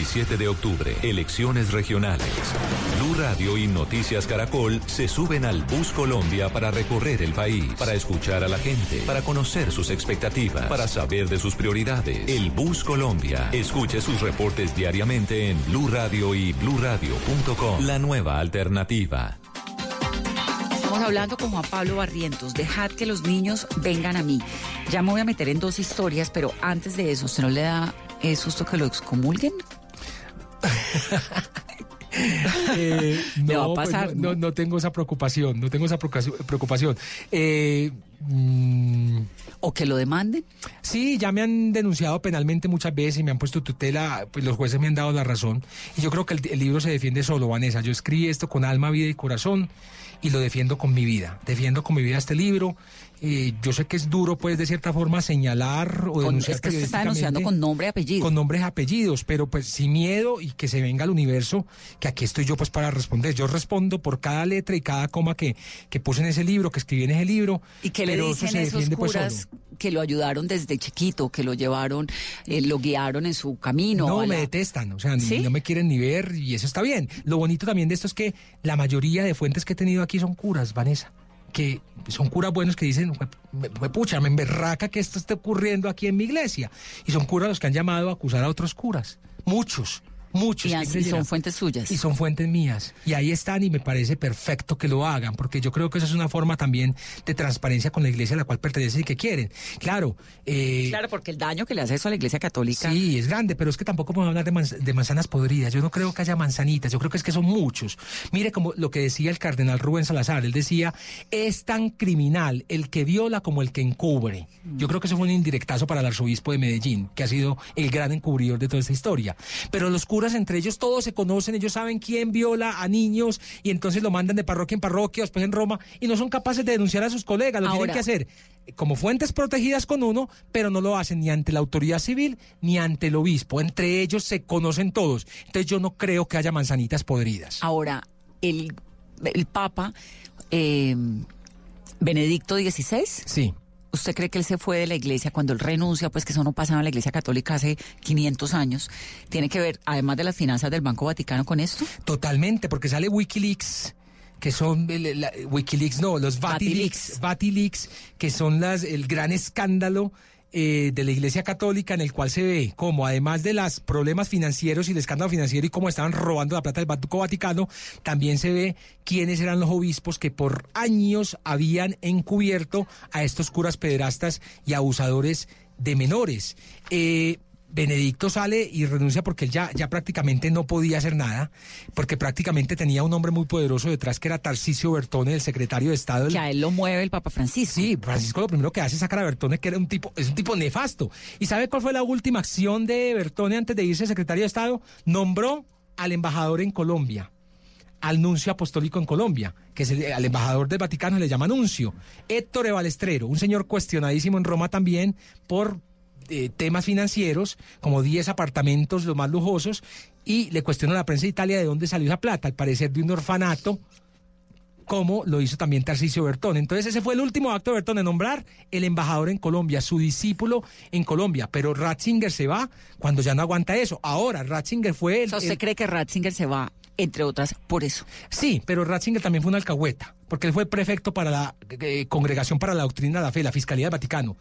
27 de octubre, elecciones regionales. Blue Radio y Noticias Caracol se suben al Bus Colombia para recorrer el país, para escuchar a la gente, para conocer sus expectativas, para saber de sus prioridades. El Bus Colombia. Escuche sus reportes diariamente en Blue Radio y BlueRadio.com. La nueva alternativa. Estamos hablando con Juan Pablo Barrientos. Dejad que los niños vengan a mí. Ya me voy a meter en dos historias, pero antes de eso, ¿usted no le da eh, susto que lo excomulguen? Eh, Me va a no, pues, pasar, no, no tengo esa preocupación, no tengo esa preocupación. preocupación. Eh, mm, ¿O que lo demanden? Sí, ya me han denunciado penalmente muchas veces y me han puesto tutela, pues los jueces me han dado la razón. Y yo creo que el, el libro se defiende solo, Vanessa. Yo escribí esto con alma, vida y corazón y lo defiendo con mi vida. Defiendo con mi vida este libro. Eh, yo sé que es duro, pues, de cierta forma, señalar o Con- denunciar es que usted está denunciando con nombre y apellido. Con nombres y apellidos, pero pues sin miedo y que se venga al universo, que aquí estoy yo pues para responder. Yo respondo por cada letra y cada coma que, que puse en ese libro, que escribí en ese libro. ¿Y qué le dicen se esos defiende, pues, curas solo. que lo ayudaron desde chiquito, que lo llevaron, eh, lo guiaron en su camino? No, me la- detestan, o sea, ni- ¿Sí? no me quieren ni ver y eso está bien. Lo bonito también de esto es que la mayoría de fuentes que he tenido aquí son curas, Vanessa, que son curas buenos que dicen, "Jue- me- pucha, me emberraca que esto esté ocurriendo aquí en mi iglesia. Y son curas los que han llamado a acusar a otros curas, muchos. Muchos Y así son fuentes suyas. Y son fuentes mías. Y ahí están y me parece perfecto que lo hagan, porque yo creo que eso es una forma también de transparencia con la iglesia a la cual pertenecen y que quieren. Claro. eh, Claro, porque el daño que le hace eso a la iglesia católica. Sí, es grande, pero es que tampoco podemos hablar de, manz- de manzanas podridas. Yo no creo que haya manzanitas, yo creo que es que son muchos. Mire como lo que decía el cardenal Rubén Salazar, él decía, es tan criminal el que viola como el que encubre. Yo creo que eso fue un indirectazo para el arzobispo de Medellín, que ha sido el gran encubridor de toda esta historia. Pero los curas entre ellos todos se conocen, ellos saben quién viola a niños y entonces lo mandan de parroquia en parroquia, después en Roma, y no son capaces de denunciar a sus colegas, lo Ahora- tienen que hacer como fuentes protegidas con uno, pero no lo hacen ni ante la autoridad civil ni ante el obispo. Entre ellos se conocen todos. Entonces yo no creo que haya manzanitas podridas. Ahora, el, el Papa eh, Benedicto XVI. Sí. ¿Usted cree que él se fue de la iglesia cuando él renuncia? Pues que eso no pasaba en la iglesia católica hace 500 años. ¿Tiene que ver, además de las finanzas del Banco Vaticano, con esto? Totalmente, porque sale Wikileaks que son el- la- Wikileaks no, los Vatileaks, Vatileaks, que son las el gran escándalo eh, de la Iglesia Católica en el cual se ve como además de los problemas financieros y el escándalo financiero y cómo estaban robando la plata del Banco Vaticano, también se ve quiénes eran los obispos que por años habían encubierto a estos curas pederastas y abusadores de menores. Eh, Benedicto sale y renuncia porque él ya, ya prácticamente no podía hacer nada, porque prácticamente tenía un hombre muy poderoso detrás que era Tarcisio Bertone, el secretario de Estado. Que a él lo mueve el Papa Francisco. Sí, Francisco lo primero que hace es sacar a Bertone, que era un tipo, es un tipo nefasto. ¿Y sabe cuál fue la última acción de Bertone antes de irse secretario de Estado? Nombró al embajador en Colombia al nuncio apostólico en Colombia, que es el, al embajador del Vaticano, le llama nuncio. Héctor Balestrero, un señor cuestionadísimo en Roma también por eh, temas financieros, como 10 apartamentos, los más lujosos, y le cuestionó a la prensa de Italia de dónde salió esa plata, al parecer de un orfanato, como lo hizo también Tarcisio Bertón. Entonces ese fue el último acto de Bertón, de nombrar el embajador en Colombia, su discípulo en Colombia. Pero Ratzinger se va cuando ya no aguanta eso. Ahora, Ratzinger fue el... ¿Usted cree que Ratzinger se va, entre otras, por eso? Sí, pero Ratzinger también fue una alcahueta porque él fue prefecto para la eh, Congregación para la Doctrina de la Fe, la Fiscalía del Vaticano.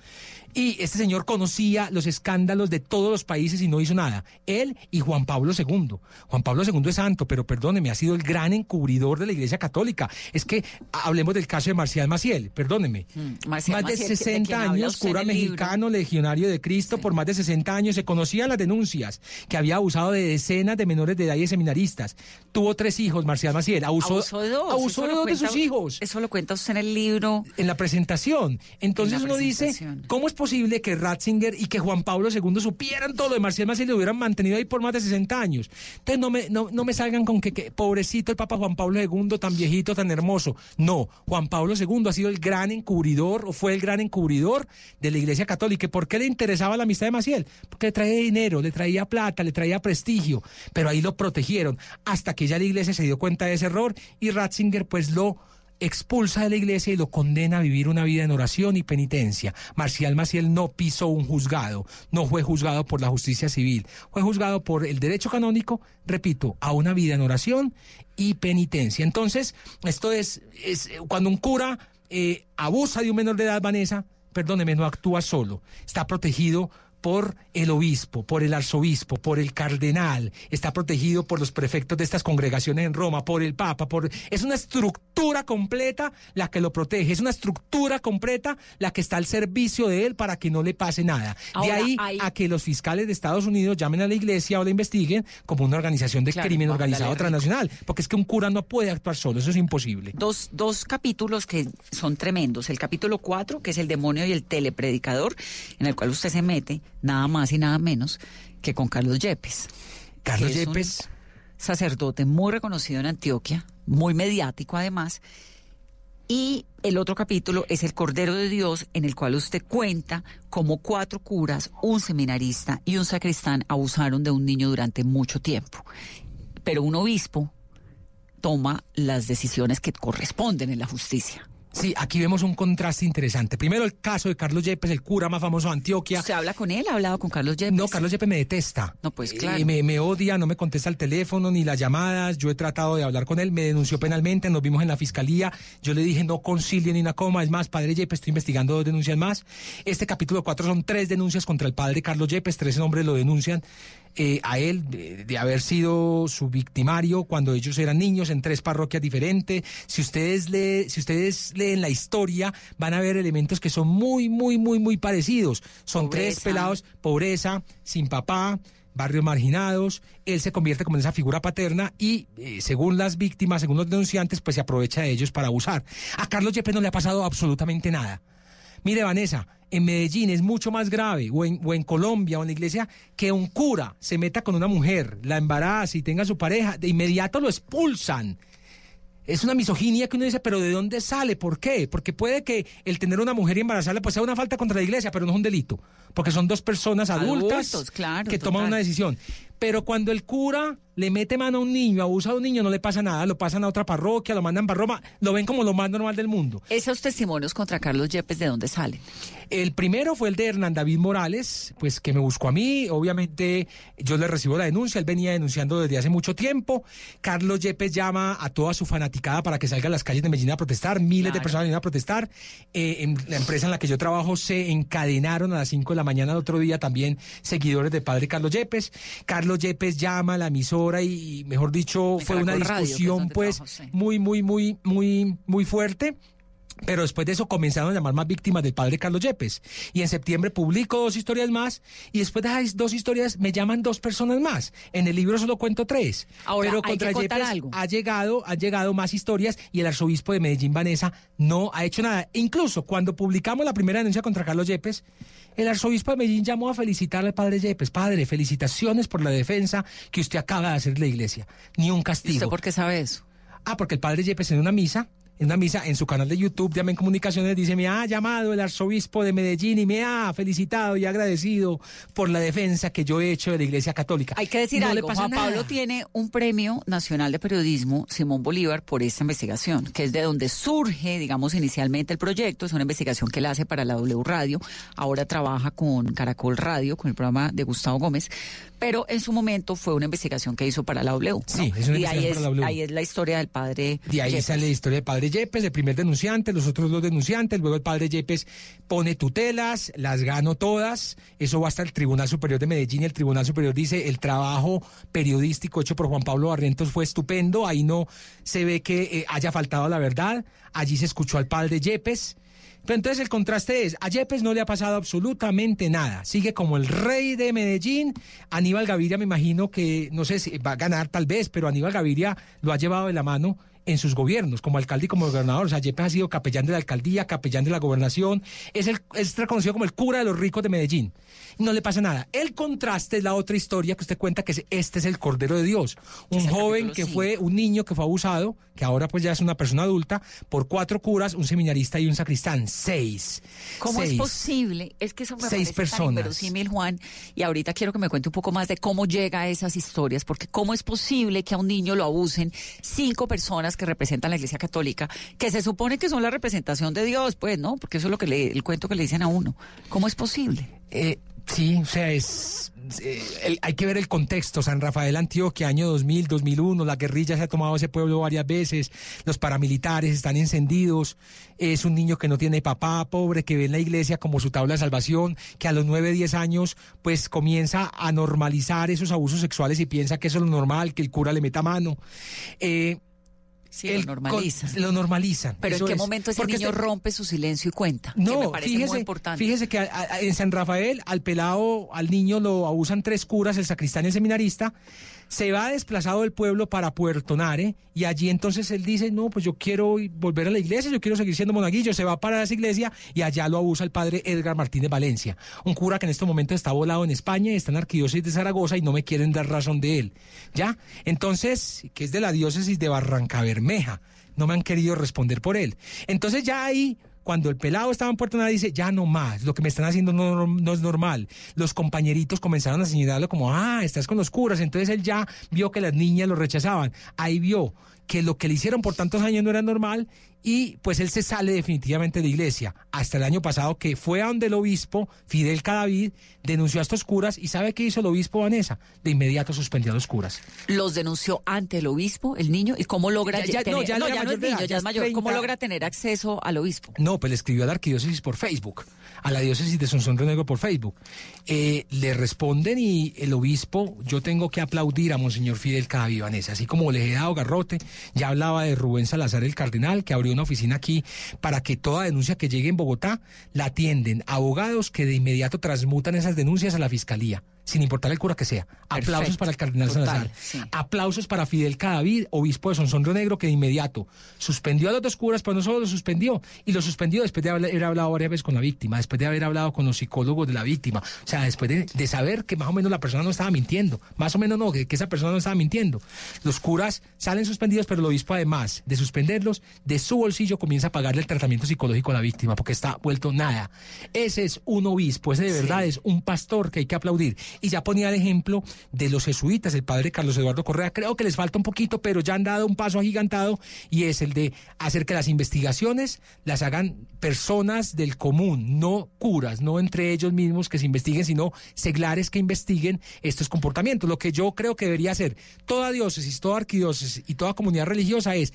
Y este señor conocía los escándalos de todos los países y no hizo nada. Él y Juan Pablo II. Juan Pablo II es santo, pero perdóneme, ha sido el gran encubridor de la Iglesia Católica. Es que hablemos del caso de Marcial Maciel, perdóneme. Mm, más Maciel, de ¿de 60 quién habla años, cura mexicano, legionario de Cristo, por más de 60 años, se conocían las denuncias que había abusado de decenas de menores de edad y de seminaristas. Tuvo tres hijos, Marcial Maciel. Abusó, Abusó de dos. abusó de dos de sus hijos Eso lo cuenta usted en el libro. en la presentación. Entonces En la uno dice. ¿cómo es posible que Ratzinger y que Juan Pablo II supieran todo lo de Marcial Maciel y lo hubieran mantenido ahí por más de 60 años? Entonces no me, no, no me salgan con que, que pobrecito el Papa Juan Pablo II, tan viejito, tan hermoso. No, Juan Pablo II ha sido el gran encubridor, o fue el gran encubridor de la Iglesia Católica. ¿Y por qué le interesaba la amistad de Maciel? Porque le traía dinero, le traía plata, le traía prestigio, pero ahí lo protegieron hasta que ya la Iglesia se dio cuenta de ese error y Ratzinger pues lo expulsa de la iglesia y lo condena a vivir una vida en oración y penitencia. Marcial Maciel no pisó un juzgado, no fue juzgado por la justicia civil, fue juzgado por el derecho canónico, repito, a una vida en oración y penitencia. Entonces, esto es, es cuando un cura eh, abusa de un menor de edad, Vanessa, perdóneme, no actúa solo, está protegido por el obispo, por el arzobispo, por el cardenal, está protegido por los prefectos de estas congregaciones en Roma, por el Papa, por es una estructura completa la que lo protege, es una estructura completa la que está al servicio de él para que no le pase nada. de ahí hay- a que los fiscales de Estados Unidos llamen a la iglesia o la investiguen como una organización de Claro, crimen organizado transnacional, porque es que un cura no puede actuar solo, eso es imposible. Dos, dos capítulos que son tremendos. El capítulo 4, que es el demonio y el telepredicador, en el cual usted se mete nada más y nada menos que con Carlos Yepes. Carlos Yepes. Sacerdote muy reconocido en Antioquia, muy mediático además. Y el otro capítulo es el Cordero de Dios, en el cual usted cuenta cómo cuatro curas, un seminarista y un sacristán abusaron de un niño durante mucho tiempo. Pero un obispo toma las decisiones que corresponden en la justicia. Sí, aquí vemos un contraste interesante. Primero el caso de Carlos Yepes, el cura más famoso de Antioquia. ¿Usted habla con él? ¿Ha hablado con Carlos Yepes? No, Carlos Yepes me detesta. No, pues Eh, claro. me, me odia, no me contesta el teléfono ni las llamadas. Yo he tratado de hablar con él, me denunció penalmente, nos vimos en la fiscalía. Yo le dije no concilie ni una coma. Es más, padre Yepes, estoy investigando dos denuncias más. Este capítulo 4 son tres denuncias contra el padre Carlos Yepes. Tres hombres lo denuncian eh, a él de, de haber sido su victimario cuando ellos eran niños en tres parroquias diferentes. Si ustedes, lee, si ustedes leen la historia, van a ver elementos que son muy, muy, muy, muy parecidos. Son tres pelados, pobreza, sin papá, barrios marginados, él se convierte como en esa figura paterna y eh, según las víctimas, según los denunciantes, pues se aprovecha de ellos para abusar. A Carlos Yepes no le ha pasado absolutamente nada. Mire, Vanessa, en Medellín es mucho más grave, o en, o en Colombia, o en la iglesia, que un cura se meta con una mujer, la embaraza y tenga su pareja, de inmediato lo expulsan. Es una misoginia que uno dice, pero ¿de dónde sale? ¿Por qué? Porque puede que el tener una mujer y embarazarla pues sea una falta contra la iglesia, pero no es un delito. Porque son dos personas adultas Adultos, claro, que toman total. una decisión. Pero cuando el cura le mete mano a un niño, abusa a un niño, no le pasa nada, lo pasan a otra parroquia, lo mandan para Roma, lo ven como lo más normal del mundo. Esos testimonios contra Carlos Yepes, ¿de dónde salen? El primero fue el de Hernán David Morales, pues que me buscó a mí, obviamente yo le recibo la denuncia, él venía denunciando desde hace mucho tiempo. Carlos Yepes llama a toda su fanaticada para que salga a las calles de Medellín a protestar, miles de personas vinieron a protestar. Eh, en la empresa en la que yo trabajo se encadenaron a las 5 de la mañana del otro día también seguidores del padre Carlos Yepes. Carlos Yepes llama a la emisora y, mejor dicho, fue una discusión pues muy, muy, muy, muy, muy fuerte. Pero después de eso comenzaron a llamar más víctimas del padre Carlos Yepes. Y en septiembre publico dos historias más. Y después de esas dos historias me llaman dos personas más. En el libro solo cuento tres. Ahora, Pero hay contra Yepes algo. ha llegado, han llegado más historias y el arzobispo de Medellín, Vanessa, no ha hecho nada. Incluso cuando publicamos la primera denuncia contra Carlos Yepes, el arzobispo de Medellín llamó a felicitarle al padre Yepes. Padre, felicitaciones por la defensa que usted acaba de hacer de la iglesia. Ni un castigo. ¿Y usted por qué sabe eso? Ah, porque el padre Yepes en una misa, en una misa en su canal de YouTube, Llamen Comunicaciones, dice, me ha llamado el arzobispo de Medellín y me ha felicitado y agradecido por la defensa que yo he hecho de la iglesia católica. Hay que decir No algo, Juan nada. Pablo tiene un premio nacional de periodismo, Simón Bolívar, por esta investigación, que es de donde surge, digamos, inicialmente el proyecto. Es una investigación que él hace para la W Radio. Ahora trabaja con Caracol Radio, con el programa de Gustavo Gómez. Pero en su momento fue una investigación que hizo para la W. ¿no? Sí, es una y ahí es, para la W. ahí es la historia del padre. De ahí Yepes. sale la historia del padre Yepes, el primer denunciante, los otros dos denunciantes, luego el padre Yepes pone tutelas, las gano todas, eso va hasta el Tribunal Superior de Medellín y el Tribunal Superior dice el trabajo periodístico hecho por Juan Pablo Barrientos fue estupendo, ahí no se ve que eh, haya faltado la verdad, allí se escuchó al padre Yepes. Pero entonces el contraste es, a Yepes no le ha pasado absolutamente nada, sigue como el rey de Medellín, Aníbal Gaviria me imagino que, no sé si va a ganar tal vez, pero Aníbal Gaviria lo ha llevado de la mano en sus gobiernos, como alcalde y como gobernador. O sea, Yepes ha sido capellán de la alcaldía, capellán de la gobernación, es, el, es reconocido como el cura de los ricos de Medellín. No le pasa nada. El contraste es la otra historia que usted cuenta, que es, este es el Cordero de Dios. Un Es joven que cinco. fue un niño que fue abusado, que ahora pues ya es una persona adulta, por cuatro curas, un seminarista y un sacristán. Seis. ¿Cómo es Seis. posible? Es que eso me Seis parece tan personas. inverosímil, Juan. Y ahorita quiero que me cuente un poco más de cómo llega a esas historias, porque cómo es posible que a un niño lo abusen cinco personas que representan la Iglesia Católica, que se supone que son la representación de Dios, pues, ¿no? Porque eso es lo que le, el cuento que le dicen a uno. ¿Cómo es posible? Eh, sí, o sea, es. eh, el- hay que ver el contexto. San Rafael, Antioquia, año 2000, 2001. La guerrilla se ha tomado ese pueblo varias veces. Los paramilitares están encendidos. Es un niño que no tiene papá, pobre, que ve en la iglesia como su tabla de salvación, que a los 9, 10 años, pues comienza a normalizar esos abusos sexuales y piensa que eso es lo normal, que el cura le meta mano. Eh, Sí, el lo normalizan. con- lo normalizan. Pero ¿en qué es. momento ese Porque niño este- rompe su silencio y cuenta? que me no, parece fíjese, muy importante. fíjese que a- a- en San Rafael al pelado, al niño lo abusan tres curas, el sacristán y el seminarista. Se va desplazado del pueblo para Puerto Nare y allí entonces él dice, no, pues yo quiero volver a la iglesia, yo quiero seguir siendo monaguillo. Se va para esa iglesia y allá lo abusa el padre Edgar Martínez Valencia, un cura que en estos momentos está volado en España, está en arquidiócesis de Zaragoza y no me quieren dar razón de él. ¿Ya? Entonces, que es de la diócesis de Barranca Bermeja no me han querido responder por él. Entonces ya ahí, cuando el pelado estaba en Puerto Nada, dice, ya no más, lo que me están haciendo no, es normal. Los compañeritos comenzaron a señalarlo como, ah, estás con los curas. Entonces él ya vio que las niñas lo rechazaban. Ahí vio que lo que le hicieron por tantos años no era normal y pues él se sale definitivamente de la iglesia. Hasta el año pasado que fue a donde el obispo, Fidel Cadavid, denunció a estos curas y ¿sabe qué hizo el obispo Vanessa? De inmediato suspendió a los curas. Los denunció ante el obispo, el niño, y cómo logra Ya- ya- tener- no, ya no, era ya no mayor es edad, ya es mayor. ¿Cómo 30. logra tener acceso al obispo? No, pues le escribió a la arquidiócesis por Facebook, a la diócesis de Sonsón Negro por Facebook. Eh, le responden y el obispo, yo tengo que aplaudir a Monseñor Fidel Cadavid Vanessa, así como le he dado garrote, ya hablaba de Rubén Salazar el Cardenal, que abrió una oficina aquí para que toda denuncia que llegue en Bogotá la atienden abogados que de inmediato transmutan esas denuncias a la fiscalía. Sin importar el cura que sea. Aplausos para el cardenal Total, Salazar. sí. Aplausos para Fidel Cadavid, obispo de Sonsón Río Negro, que de inmediato suspendió a los dos curas, pero no solo lo suspendió, y lo suspendió después de haber, hablado varias veces con la víctima, después de haber hablado con los psicólogos de la víctima, o sea, después de, de saber que más o menos la persona no estaba mintiendo, más o menos no, que, que esa persona no estaba mintiendo. Los curas salen suspendidos, pero el obispo además de suspenderlos, de su bolsillo comienza a pagarle el tratamiento psicológico a la víctima, porque está vuelto nada. Ese es un obispo, ese de verdad es un pastor que hay que aplaudir. Y ya ponía el ejemplo de los jesuitas, el padre Carlos Eduardo Correa. Creo que les falta un poquito, pero ya han dado un paso agigantado y es el de hacer que las investigaciones las hagan personas del común, no curas, no entre ellos mismos que se investiguen, sino seglares que investiguen estos comportamientos. Lo que yo creo que debería hacer toda diócesis, toda arquidiócesis y toda comunidad religiosa es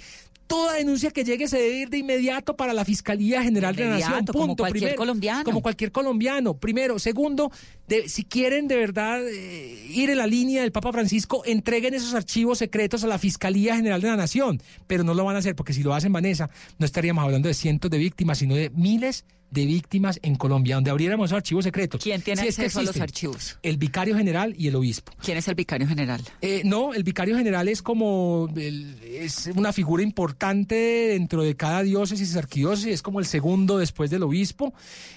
toda denuncia que llegue se debe ir de inmediato para la Fiscalía General de, la Nación. Punto. Como cualquier colombiano. Como cualquier colombiano. Primero. Segundo, de, si quieren de verdad eh, ir en la línea del Papa Francisco, entreguen esos archivos secretos a la Fiscalía General de la Nación. Pero no lo van a hacer porque si lo hacen, Vanessa, no estaríamos hablando de cientos de víctimas, sino de miles de víctimas en Colombia, donde abriéramos esos archivos secretos. ¿Quién tiene acceso a los archivos? El vicario general y el obispo. ¿Quién es el vicario general? Eh, no, el vicario general es como es una figura importante dentro de cada diócesis y arquidiócesis, es como el segundo después del obispo.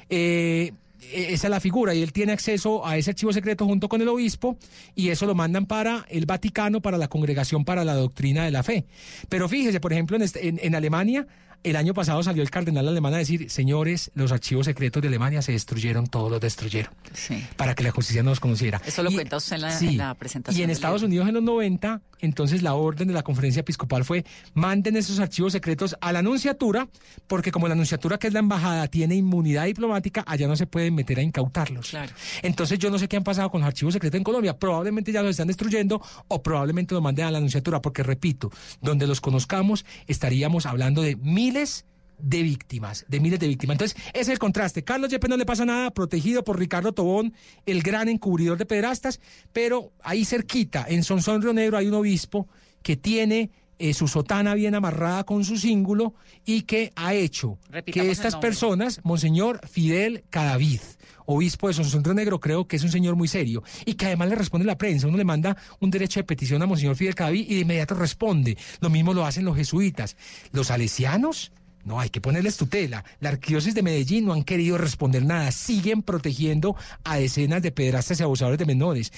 Eh, esa es la figura y él tiene acceso a ese archivo secreto junto con el obispo y eso lo mandan para el Vaticano, para la Congregación para la Doctrina de la Fe. Pero fíjese, por ejemplo, en, este, en, en Alemania el año pasado salió el cardenal alemán a decir, señores, los archivos secretos de Alemania se destruyeron, todos los destruyeron, sí. para que la justicia no los conociera. Eso lo cuenta usted en la, en la presentación. Y en Estados Unidos en los 90, entonces la orden de la conferencia episcopal fue, manden esos archivos secretos a la anunciatura, porque como la anunciatura, que es la embajada, tiene inmunidad diplomática, allá no se pueden meter a incautarlos. Claro. Entonces yo no sé qué han pasado con los archivos secretos en Colombia, probablemente ya los están destruyendo o probablemente los manden a la anunciatura, porque repito, donde los conozcamos estaríamos hablando de miles de víctimas, de miles de víctimas. Entonces, ese es el contraste. Carlos Yepes no le pasa nada, protegido por Ricardo Tobón, el gran encubridor de pederastas, pero ahí cerquita, en Sonsón Río Negro, hay un obispo que tiene eh, su sotana bien amarrada con su cíngulo y que ha hecho Repitamos que estas personas, Monseñor Fidel Cadavid, obispo de Sonsón Río Negro, creo que es un señor muy serio y que además le responde la prensa. Uno le manda un derecho de petición a Monseñor Fidel Cadavid y de inmediato responde. Lo mismo lo hacen los jesuitas. Los salesianos no, hay que ponerles tutela. La arquidiócesis de Medellín no han querido responder nada. Siguen protegiendo a decenas de pederastas y abusadores de menores.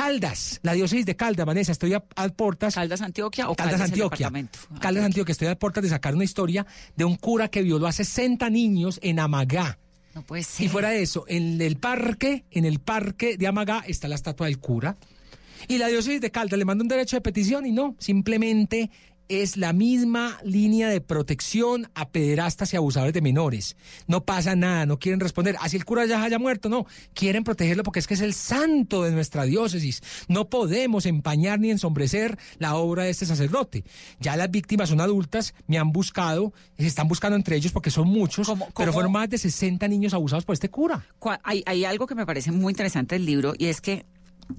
Caldas, la diócesis de Caldas, Vanessa, estoy a, a portas. ¿Caldas Antioquia o Caldas, Caldas Antioquia? Antioquia? Caldas Antioquia, estoy a portas de sacar una historia de un cura que violó a 60 niños en Amagá. No puede ser. Y fuera de eso, en el parque, en el parque de Amagá está la estatua del cura. Y la diócesis de Caldas le manda un derecho de petición y no, simplemente es la misma línea de protección a pederastas y abusadores de menores. No pasa nada, no quieren responder. Así el cura ya haya muerto, no. Quieren protegerlo porque es que es el santo de nuestra diócesis. No podemos empañar ni ensombrecer la obra de este sacerdote. Ya las víctimas son adultas, me han buscado, se están buscando entre ellos porque son muchos, ¿Cómo- pero fueron más de 60 niños abusados por este cura. Hay, hay algo que me parece muy interesante del libro y es que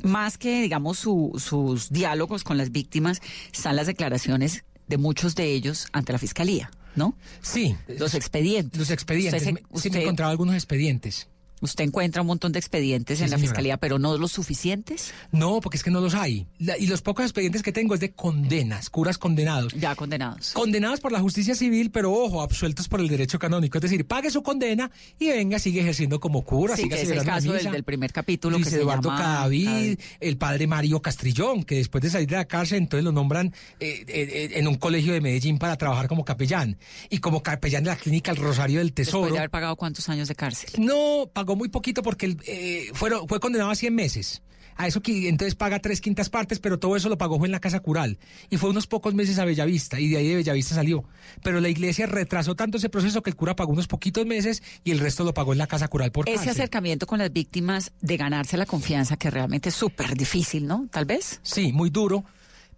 más que, digamos, su- sus diálogos con las víctimas, están las declaraciones de muchos de ellos ante la fiscalía, ¿no? Sí. Los expedientes. Los expedientes. Usted, sí, me usted- encontraba algunos expedientes. Usted encuentra un montón de expedientes Sí, en la señora. fiscalía, pero no los suficientes. No, porque es que no los hay. La- y los pocos expedientes que tengo es de condenas, curas condenados. Ya condenados. Condenados por la justicia civil, pero ojo, absueltos por el derecho canónico. Es decir, pague su condena y venga, sigue ejerciendo como cura, Sí, siga que es el caso del, primer capítulo Luis que se Eduardo llama Cadavid, el padre Mario Castrillón, que después de salir de la cárcel, entonces lo nombran eh, eh, eh, en un colegio de Medellín para trabajar como capellán. Y como capellán de la clínica El Rosario del Después Tesoro. de haber pagado cuántos años de cárcel. No, pagó muy poquito porque eh, fueron, fue condenado a 100 meses. A eso que entonces paga tres quintas partes, pero todo eso lo pagó fue en la casa cural. Y fue unos pocos meses a Bellavista, y de ahí de Bellavista salió. Pero la iglesia retrasó tanto ese proceso que el cura pagó unos poquitos meses y el resto lo pagó en la casa cural por Ese cárcel. acercamiento con las víctimas de ganarse la confianza, que realmente es súper difícil, ¿no? Tal vez. Sí, muy duro.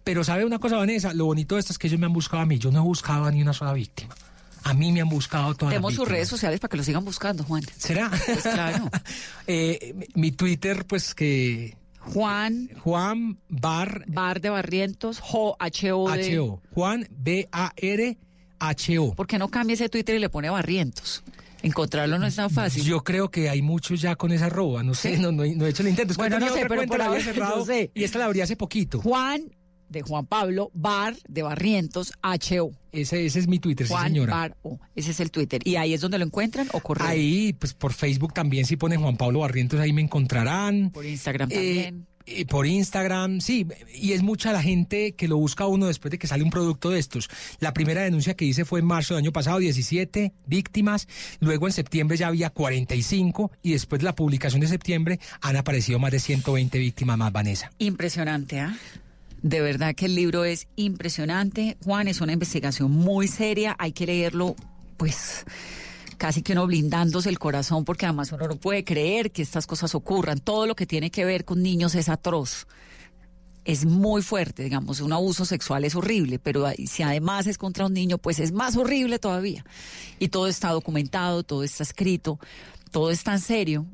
Pero ¿sabe una cosa, Vanessa? Lo bonito de esto es que ellos me han buscado a mí. Yo no he buscado a ni una sola víctima. A mí me han buscado todas las Tenemos sus redes sociales para que lo sigan buscando, Juan. ¿Será? Pues claro. Eh, mi- Twitter, pues que... Juan Juan Bar Bar de Barrientos, Jo, H-O. de- H-O. Juan B-A-R-H-O. ¿Por qué no cambia ese Twitter y le pone Barrientos? Encontrarlo no es tan fácil. Yo creo que hay muchos ya con esa arroba, no sé, no, no, he- no he hecho el intento. Es Bueno, no sé, pero por cerrado yo sé. y esta la abrí hace poquito. Juan de Juan Pablo, Bar de Barrientos, H-O. Ese, ese es mi Twitter, Juan sí señora. Bar O. Ese es el Twitter. ¿Y ahí es donde lo encuentran o correo? Ahí, pues por Facebook también, si ponen Juan Pablo Barrientos, ahí me encontrarán. Por Instagram Eh, también. Y por Instagram, sí, y es mucha la gente que lo busca uno después de que sale un producto de estos. La primera denuncia que hice fue en marzo del año pasado, 17 víctimas, luego en septiembre ya había 45 y después de la publicación de septiembre han aparecido más de 120 víctimas más, Vanessa. Impresionante, ¿ah? De verdad que el libro es impresionante. Juan, es una investigación muy seria, hay que leerlo, pues casi que uno blindándose el corazón porque además uno no puede creer que estas cosas ocurran. Todo lo que tiene que ver con niños es atroz. Es muy fuerte, digamos, un abuso sexual es horrible, pero si además es contra un niño, pues es más horrible todavía. Y todo está documentado, todo está escrito, todo es tan serio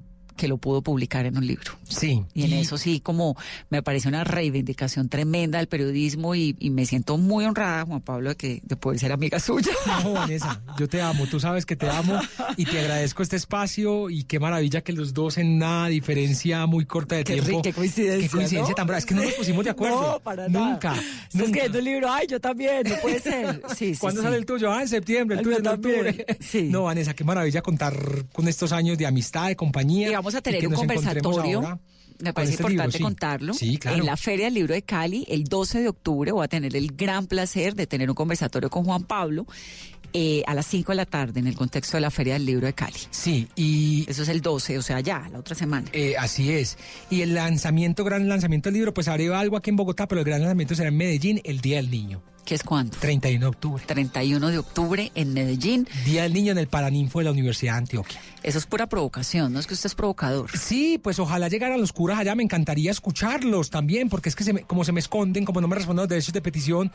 que lo pudo publicar en un libro. Sí. Y en eso sí, como me parece una reivindicación tremenda del periodismo y, me siento muy honrada, Juan Pablo, de, que, de poder ser amiga suya. No, Vanessa, yo te amo, tú sabes que te amo y te agradezco este espacio y qué maravilla que los dos en una diferencia muy corta de tiempo. Qué coincidencia. Qué coincidencia tan brava. Es que no nos pusimos de acuerdo. No, para nada. Nunca. Estás escribiendo un libro, ay, yo también, no puede ser. Sí, sí, ¿Cuándo sí. sale el tuyo? Ah, en septiembre, el, tuyo en octubre. Sí. No, Vanessa, qué maravilla contar con estos años de amistad, de compañía. Vamos a tener un conversatorio. Me parece este importante libro, sí. contarlo. Sí, claro. En la Feria del Libro de Cali, el 12 de octubre, voy a tener el gran placer de tener un conversatorio con Juan Pablo eh, a las 5 de la tarde en el contexto de la Feria del Libro de Cali. Sí, y... Eso es el 12, o sea, ya, la otra semana. Eh, así es. Y el lanzamiento, gran lanzamiento del libro, pues haré algo aquí en Bogotá, pero el gran lanzamiento será en Medellín el Día del Niño. ¿Qué es cuándo? 31 de octubre. 31 de octubre en Medellín. Día del Niño en el Paraninfo de la Universidad de Antioquia. Eso es pura provocación, ¿no? Es que usted es provocador. Sí, pues ojalá llegaran los curas allá, me encantaría escucharlos también, porque es que se me- como se me esconden, como no me responden los derechos de petición,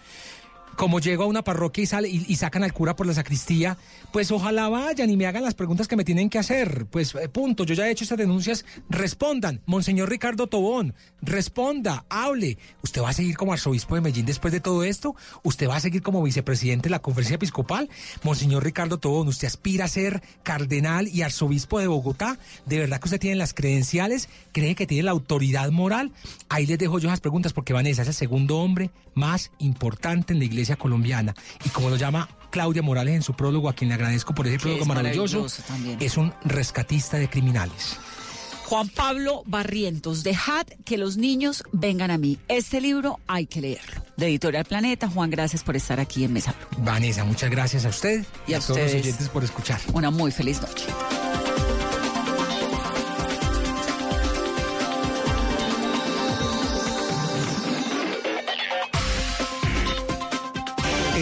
como llego a una parroquia y, sale, y, sacan al cura por la sacristía, pues ojalá vayan y me hagan las preguntas que me tienen que hacer. Pues eh, punto, yo ya he hecho estas denuncias, respondan. Monseñor Ricardo Tobón, responda, hable. ¿Usted va a seguir como arzobispo de Medellín después de todo esto? ¿Usted va a seguir como vicepresidente de la conferencia episcopal? Monseñor Ricardo Tobón, ¿usted aspira a ser cardenal y arzobispo de Bogotá? ¿De verdad que usted tiene las credenciales? ¿Cree que tiene la autoridad moral? Ahí les dejo yo esas preguntas porque Vanessa es el segundo hombre más importante en la iglesia colombiana. Y como lo llama Claudia Morales en su prólogo, a quien le agradezco por ese prólogo es maravilloso, maravilloso también. es un rescatista de criminales. Juan Pablo Barrientos, dejad que los niños vengan a mí. Este libro hay que leerlo. De Editorial Planeta, Juan, gracias por estar aquí en Mesa Blue. Vanessa, muchas gracias a usted Y a todos los ustedes. oyentes por escuchar. Una muy feliz noche.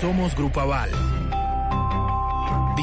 Somos Grupo Aval.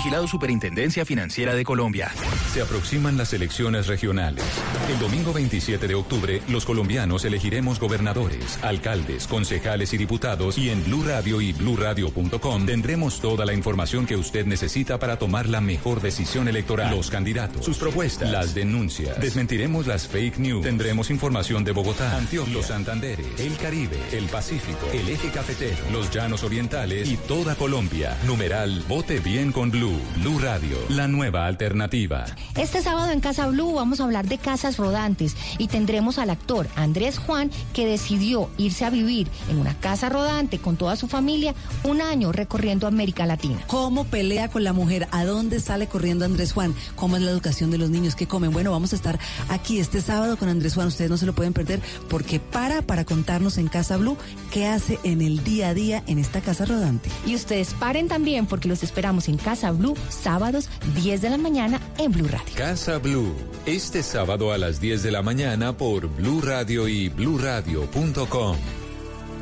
Vigilado Superintendencia Financiera de Colombia. Se aproximan las elecciones regionales. El domingo 27 de octubre, los colombianos elegiremos gobernadores, alcaldes, concejales y diputados y en Blue Radio y bluradio.com tendremos toda la información que usted necesita para tomar la mejor decisión electoral. Los candidatos, sus propuestas, las denuncias. Desmentiremos las fake news. Tendremos información de Bogotá, Antioquia, los Santanderes, el Caribe, el Pacífico, el eje cafetero, los llanos orientales y toda Colombia. Numeral Vote bien con Blue. Blue Radio, la nueva alternativa. Este sábado en Casa Blue vamos a hablar de casas rodantes y tendremos al actor Andrés Juan que decidió irse a vivir en una casa rodante con toda su familia un año recorriendo América Latina. ¿Cómo pelea con la mujer? ¿A dónde sale corriendo Andrés Juan? ¿Cómo es la educación de los niños? ¿Qué comen? Bueno, vamos a estar aquí este sábado con Andrés Juan. Ustedes no se lo pueden perder porque para para contarnos en Casa Blue qué hace en el día a día en esta casa rodante. Y ustedes paren también porque los esperamos en Casa Blue sábados 10 de la mañana en Blue Radio. Casa Blue, este sábado a las 10 de la mañana por Blue Radio y bluradio.com.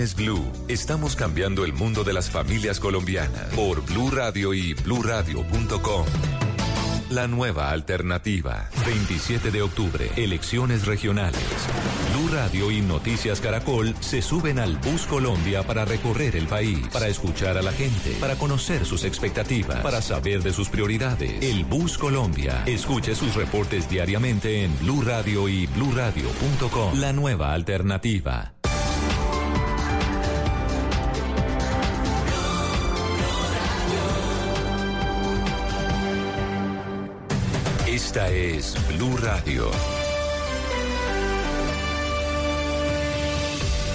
Blue. Estamos cambiando el mundo de las familias colombianas por Blue Radio y bluradio.com. La nueva alternativa. 27 de octubre, elecciones regionales. Blue Radio y Noticias Caracol se suben al Bus Colombia para recorrer el país, para escuchar a la gente, para conocer sus expectativas, para saber de sus prioridades. El Bus Colombia. Escuche sus reportes diariamente en Blue Radio y bluradio.com. La nueva alternativa. Esta es Blue Radio.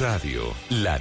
Radio, la